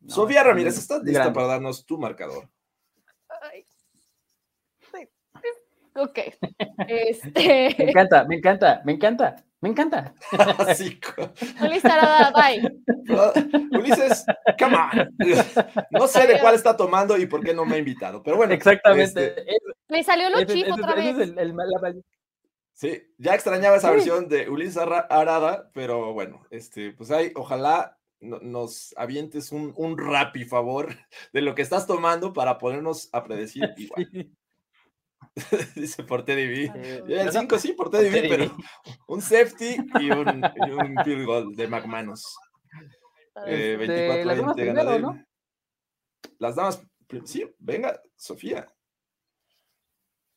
[SPEAKER 4] no,
[SPEAKER 2] Sofía
[SPEAKER 4] está
[SPEAKER 2] Ramírez, ¿estás lista
[SPEAKER 4] grande.
[SPEAKER 2] para darnos tu marcador?
[SPEAKER 3] Ay. Ok. Este.
[SPEAKER 4] Me encanta, me encanta, me encanta, me encanta.
[SPEAKER 2] Ulises, come on. No sé de cuál está tomando y por qué no me ha invitado, pero bueno.
[SPEAKER 4] Exactamente.
[SPEAKER 2] este,
[SPEAKER 4] Ese-
[SPEAKER 3] Le salió lo
[SPEAKER 4] ese-
[SPEAKER 3] otra
[SPEAKER 4] ese es
[SPEAKER 3] vez.
[SPEAKER 4] el- el- la-
[SPEAKER 2] Sí, ya extrañaba esa
[SPEAKER 4] Sí.
[SPEAKER 2] versión de Ulises Arada, pero bueno, este, pues ahí, ojalá no- nos avientes un, un rapi favor de lo que estás tomando para ponernos a predecir igual. Dice por TDB.
[SPEAKER 4] Eh,
[SPEAKER 2] Yo el
[SPEAKER 4] no,
[SPEAKER 2] 5 sí, por
[SPEAKER 4] por
[SPEAKER 2] TDB,
[SPEAKER 4] TDB.
[SPEAKER 2] pero un safety y un, y un field goal de McManus. Eh,
[SPEAKER 4] Este, las damas
[SPEAKER 2] 24-20
[SPEAKER 4] primero,
[SPEAKER 2] gana
[SPEAKER 4] ¿no?
[SPEAKER 2] Las damas, sí, venga, Sofía.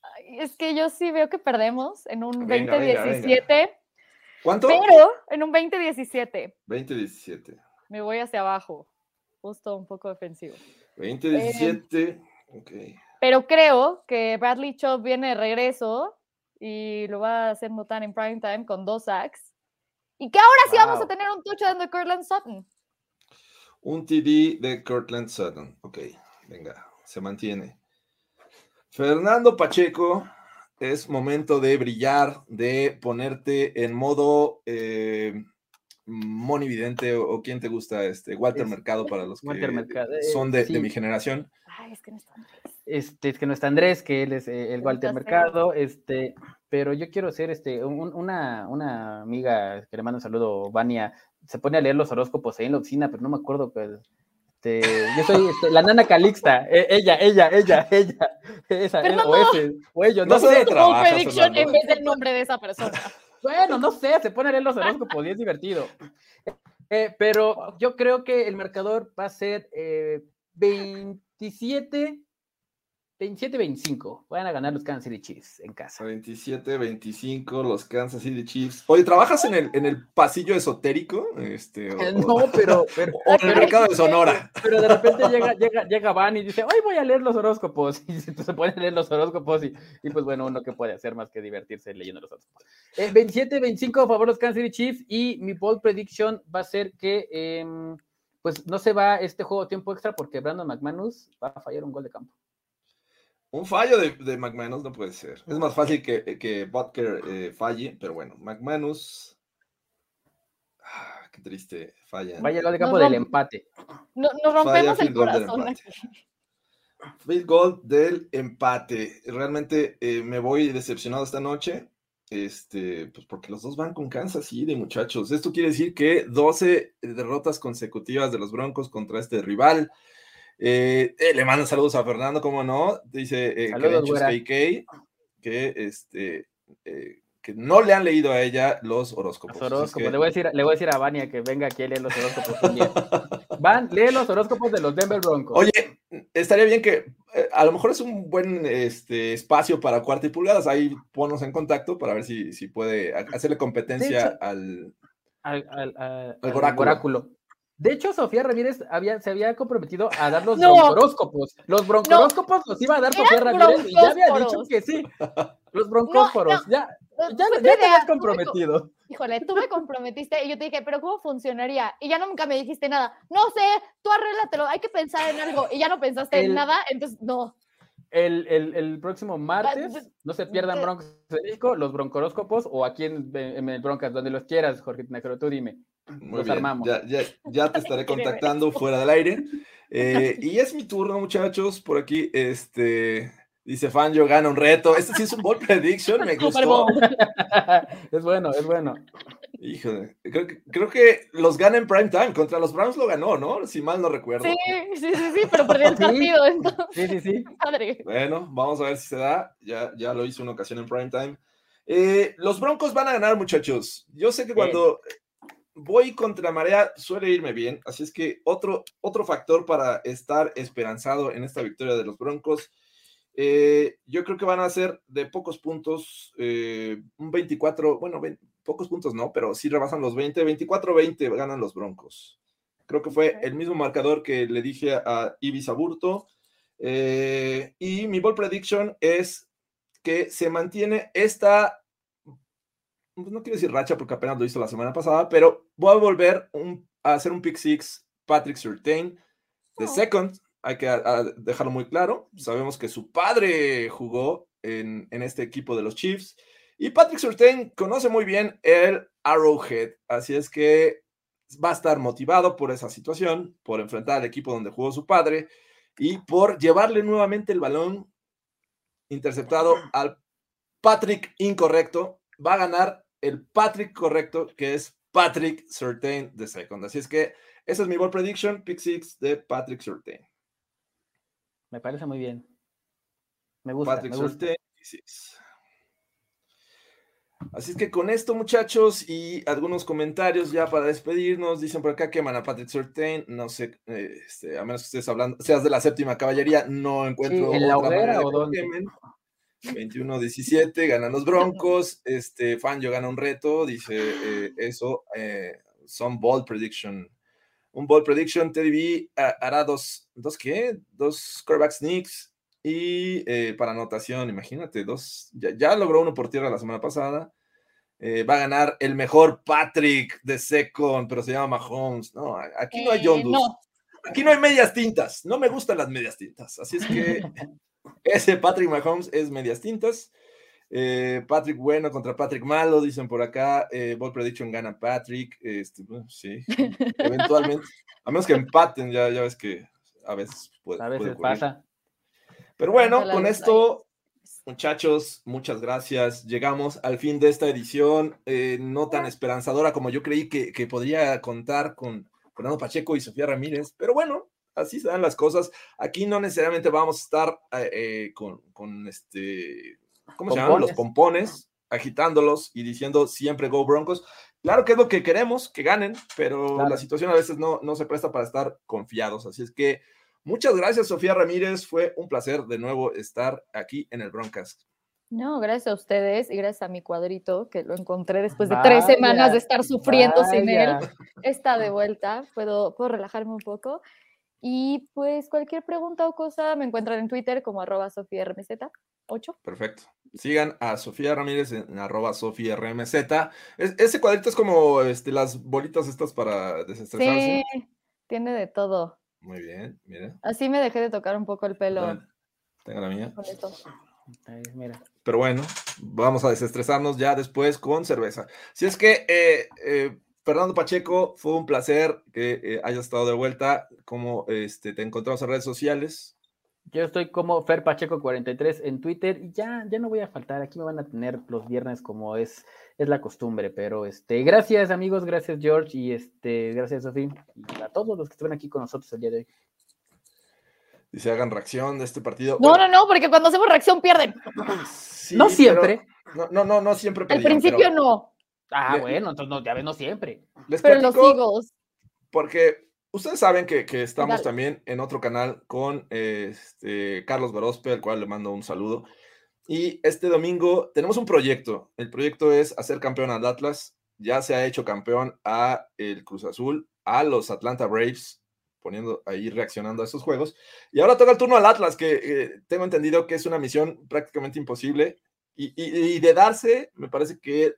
[SPEAKER 3] Ay, Es que yo sí veo que perdemos en un
[SPEAKER 2] Venga, venga,
[SPEAKER 3] 20-17,
[SPEAKER 2] ¿Cuánto?
[SPEAKER 3] pero en un 20-17
[SPEAKER 2] 20-17.
[SPEAKER 3] me voy hacia abajo, justo un poco defensivo.
[SPEAKER 2] 20-17. Ok.
[SPEAKER 3] Pero creo que Bradley Chubb viene de regreso y lo va a hacer notar en prime time con dos sacks. Y que ahora sí vamos a tener un touchdown de Cortland Sutton.
[SPEAKER 2] Un TD de Cortland Sutton. Ok, venga, se mantiene. Fernando Pacheco, es momento de brillar, de ponerte en modo eh, monividente o, o quién te gusta, este Walter
[SPEAKER 4] Es-
[SPEAKER 2] Mercado para los que
[SPEAKER 4] Walter Mercado, eh,
[SPEAKER 2] son de, mi generación.
[SPEAKER 3] Ay, es que no está Andrés.
[SPEAKER 4] Este, es que no está Andrés, que él es eh, el
[SPEAKER 3] No
[SPEAKER 4] Walter. Mercado, este, pero yo quiero ser este, un- una, una amiga que le mando un saludo, Vania, se pone a leer los horóscopos ahí en la oficina, pero no me acuerdo que este, yo soy este, la nana Calixta, e- ella, ella, ella, ella, esa, él, o
[SPEAKER 3] Fernando.
[SPEAKER 4] ese, o ellos,
[SPEAKER 2] No
[SPEAKER 4] no,
[SPEAKER 2] sé trabajas,
[SPEAKER 3] prediction en vez del nombre de esa persona.
[SPEAKER 4] Bueno, no sé, se pone a leer los horóscopos y es divertido. Eh, pero yo creo que el marcador va a ser eh, 27 27-25. Van a ganar los Kansas City Chiefs en casa.
[SPEAKER 2] 27-25 los Kansas City Chiefs. Oye, ¿trabajas en el, en el pasillo esotérico? Este, o,
[SPEAKER 4] no, pero... pero
[SPEAKER 2] o en el mercado de Sonora.
[SPEAKER 4] Pero de repente llega, llega, llega Van y dice, hoy voy a leer los horóscopos. Y se pone a leer los horóscopos y, y, pues bueno, uno que puede hacer más que divertirse leyendo los horóscopos. Eh, 27-25 a favor los Kansas City Chiefs y mi bold prediction va a ser que... Eh, pues no se va este juego tiempo extra porque Brandon McManus va a fallar un gol de campo.
[SPEAKER 2] Un fallo de, de McManus no puede ser. Es más fácil que, que Butker eh, falle, pero bueno, McManus. Ah, qué triste, falla.
[SPEAKER 4] Vaya el gol de campo del empate.
[SPEAKER 3] No, nos rompemos falla, el corazón aquí.
[SPEAKER 2] Field goal del empate. Realmente eh, me voy decepcionado esta noche. Este, pues porque los dos van con Kansas City, muchachos. Esto quiere decir que 12 derrotas consecutivas de los Broncos contra este rival. Eh, eh, le mando saludos a Fernando, ¿cómo no? Dice eh, que, que, este, eh, que no le han leído a ella los horóscopos.
[SPEAKER 4] Los horóscopos. Que... Le, voy a decir, le voy a decir a Vania que venga aquí a leer los horóscopos. Van, lee los horóscopos de los Denver Broncos.
[SPEAKER 2] Oye, estaría bien que a lo mejor es un buen este, espacio para cuarta y pulgadas. Ahí ponnos en contacto para ver si, si puede hacerle competencia al,
[SPEAKER 4] al, al, al,
[SPEAKER 2] al oráculo.
[SPEAKER 4] oráculo. De hecho, Sofía Ramírez había, se había comprometido a dar los
[SPEAKER 3] No.
[SPEAKER 4] broncoróscopos. Los broncoróscopos los iba a dar Sofía Ramírez y ya había dicho que sí. Los broncósporos.
[SPEAKER 3] No,
[SPEAKER 4] Ya, ya,
[SPEAKER 3] fue
[SPEAKER 4] ya
[SPEAKER 3] tu
[SPEAKER 4] te habías
[SPEAKER 3] tú me co-
[SPEAKER 4] comprometido.
[SPEAKER 3] Híjole, tú me comprometiste y yo te dije, pero ¿cómo funcionaría? Y ya nunca me dijiste nada. No sé, tú arréglatelo, hay que pensar en algo. Y ya no pensaste
[SPEAKER 4] El-
[SPEAKER 3] en nada, entonces no.
[SPEAKER 4] El, el, el próximo martes,
[SPEAKER 3] pues,
[SPEAKER 4] no se pierdan
[SPEAKER 3] eh,
[SPEAKER 4] Broncos de México, los broncoróscopos o aquí en, en el Broncas, donde los quieras, Jorge Tinajero, tú dime.
[SPEAKER 2] Muy
[SPEAKER 4] Los
[SPEAKER 2] bien,
[SPEAKER 4] armamos.
[SPEAKER 2] Ya, ya, ya te estaré contactando fuera del aire. Eh, y es mi turno, muchachos. Por aquí, este, dice Fanjo, gana un reto. Este sí es un ball prediction, me gustó.
[SPEAKER 4] Es bueno, es bueno.
[SPEAKER 2] Híjole, creo que, creo que los gana en prime time. Contra los Browns lo ganó, ¿no? Si mal no recuerdo.
[SPEAKER 3] Sí, sí, sí, sí, pero perdí el
[SPEAKER 4] Sí.
[SPEAKER 3] partido, entonces,
[SPEAKER 4] Sí, sí, sí.
[SPEAKER 3] padre.
[SPEAKER 2] Bueno, vamos a ver si se da. Ya, ya lo hizo una ocasión en prime time. Eh, los Broncos van a ganar, muchachos. Yo sé que cuando voy contra marea suele irme bien, así es que otro, otro factor para estar esperanzado en esta victoria de los Broncos. eh, yo creo que van a ser de pocos puntos, eh, un 24, bueno, pocos puntos no, pero sí rebasan los 20, 24-20 ganan los Broncos. Creo que fue el mismo marcador que le dije a Ibis Aburto. Eh, y mi ball prediction es que se mantiene esta, no quiero decir racha porque apenas lo hizo la semana pasada, pero voy a volver un- a hacer un pick six Patrick Surtain de
[SPEAKER 3] Oh.
[SPEAKER 2] second. Hay que a- a dejarlo muy claro. Sabemos que su padre jugó en, en este equipo de los Chiefs y Patrick Surtain conoce muy bien el Arrowhead, así es que va a estar motivado por esa situación, por enfrentar al equipo donde jugó su padre y por llevarle nuevamente el balón interceptado al Patrick incorrecto. Va a ganar el Patrick correcto, que es Patrick Surtain de second. Así es que esa es mi ball prediction, pick six de Patrick Surtain.
[SPEAKER 4] Me parece muy bien. Me gusta,
[SPEAKER 2] Patrick
[SPEAKER 4] me gusta.
[SPEAKER 2] Surtain, pick six. Así es que con esto, muchachos, y algunos comentarios ya para despedirnos, dicen por acá queman a Patrick Surtain, no sé, eh, este, a menos que estés hablando, seas de la séptima caballería, no encuentro
[SPEAKER 4] ¿en la hoguera o
[SPEAKER 2] que
[SPEAKER 4] dónde?
[SPEAKER 2] Quemen. 21-17, ganan los Broncos, este, Fanjo gana un reto, dice eh, eso, eh, son bold prediction. Un bold prediction, Teddy B ha- hará dos, ¿dos qué? Dos quarterback sneaks y eh, para anotación, imagínate, dos, ya, ya logró uno por tierra la semana pasada. Eh, va a ganar el mejor Patrick de second, pero se llama Mahomes. No, aquí no hay John. Aquí no hay medias tintas. No me gustan las medias tintas. Así es que ese Patrick Mahomes es medias tintas. Eh, Patrick bueno contra Patrick malo, dicen por acá. Eh, Ball Prediction gana Patrick. Este, bueno, sí, eventualmente. A menos que empaten, ya, ya ves que a veces puede,
[SPEAKER 4] A veces pasa.
[SPEAKER 2] Pero bueno, con esto, muchachos, muchas gracias. Llegamos al fin de esta edición, eh, no tan esperanzadora como yo creí que, que podría contar con Fernando Pacheco y Sofía Ramírez, pero bueno, así se dan las cosas. Aquí no necesariamente vamos a estar eh, eh, con, con este, ¿cómo se llaman? Los pompones, agitándolos y diciendo siempre Go Broncos. Claro que es lo que queremos, que ganen, pero
[SPEAKER 4] Claro.
[SPEAKER 2] la situación a veces no, no se presta para estar confiados. Así es que Muchas gracias, Sofía Ramírez. Fue un placer de nuevo estar aquí en el Broncast.
[SPEAKER 3] No, gracias a ustedes y gracias a mi cuadrito que lo encontré después de tres semanas de estar sufriendo sin él. Está de vuelta, puedo, puedo relajarme un poco. Y pues cualquier pregunta o cosa me encuentran en Twitter como arroba SofiaRMZ8.
[SPEAKER 2] Perfecto. Sigan a Sofía Ramírez en arroba SofiaRMZ. ese cuadrito es como este, las bolitas estas para desestresarse.
[SPEAKER 3] Sí, tiene de todo.
[SPEAKER 2] Muy bien, mira.
[SPEAKER 3] Así me dejé de tocar un poco el pelo.
[SPEAKER 2] Tengo la mía.
[SPEAKER 3] Con esto.
[SPEAKER 4] mira.
[SPEAKER 2] Pero bueno, vamos a desestresarnos ya después con cerveza. Si es que eh, eh, Fernando Pacheco, fue un placer que eh, hayas estado de vuelta. Como este, te encontramos en redes sociales?
[SPEAKER 4] Yo estoy como Fer Pacheco 43 en Twitter y ya, ya no voy a faltar. Aquí me van a tener los viernes como es, es la costumbre. Pero este, gracias amigos, gracias George y este, gracias Sofía y a todos los que estuvieron aquí con nosotros el día de hoy.
[SPEAKER 2] Dice, hagan reacción de este partido.
[SPEAKER 3] No, no, no, porque cuando hacemos reacción pierden.
[SPEAKER 4] no siempre.
[SPEAKER 2] No, no, no, no siempre.
[SPEAKER 3] Al principio no.
[SPEAKER 4] Ah, bueno, entonces no, ya ven, no siempre.
[SPEAKER 3] Pero los Eagles.
[SPEAKER 2] Porque ustedes saben que, estamos también en otro canal con este, Carlos Gorospe, al cual le mando un saludo. Y este domingo tenemos un proyecto. El proyecto es hacer campeón al Atlas. Ya se ha hecho campeón a el Cruz Azul, a los Atlanta Braves, poniendo ahí, reaccionando a esos juegos. Y ahora toca el turno al Atlas, que eh, tengo entendido que es una misión prácticamente imposible. Y, y, de darse, me parece que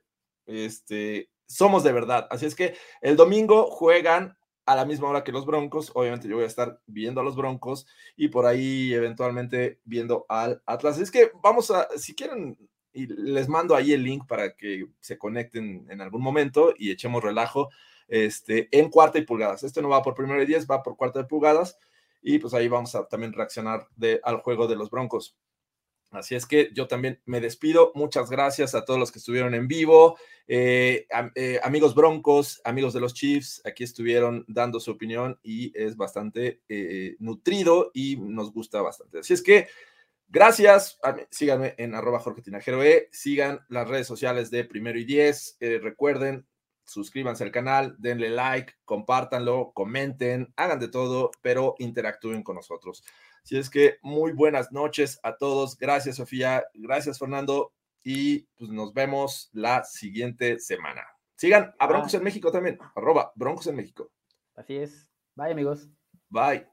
[SPEAKER 2] este, somos de verdad. Así es que el domingo juegan a la misma hora que los Broncos. Obviamente yo voy a estar viendo a los Broncos y por ahí eventualmente viendo al Atlas. Es que vamos a, si quieren, y les mando ahí el link para que se conecten en algún momento y echemos relajo este, en cuarta y pulgadas. Este no va por primera y diez, va por cuarta de pulgadas y pues ahí vamos a también reaccionar de, al juego de los Broncos. Así es que yo también me despido. Muchas gracias a todos los que estuvieron en vivo. Eh, eh, amigos Broncos, amigos de los Chiefs, aquí estuvieron dando su opinión y es bastante eh, nutrido y nos gusta bastante. Así es que gracias. Síganme en arroba Jorge Sigan las redes sociales de Primero y Diez. recuerden, suscríbanse al canal, denle like, compártanlo, comenten, hagan de todo, pero interactúen con nosotros. Así es que muy buenas noches a todos. Gracias, Sofía. Gracias, Fernando. Y pues nos vemos la siguiente semana. Sigan a Broncos en México también. Arroba Broncos en México.
[SPEAKER 4] Así es. Bye, amigos.
[SPEAKER 2] Bye.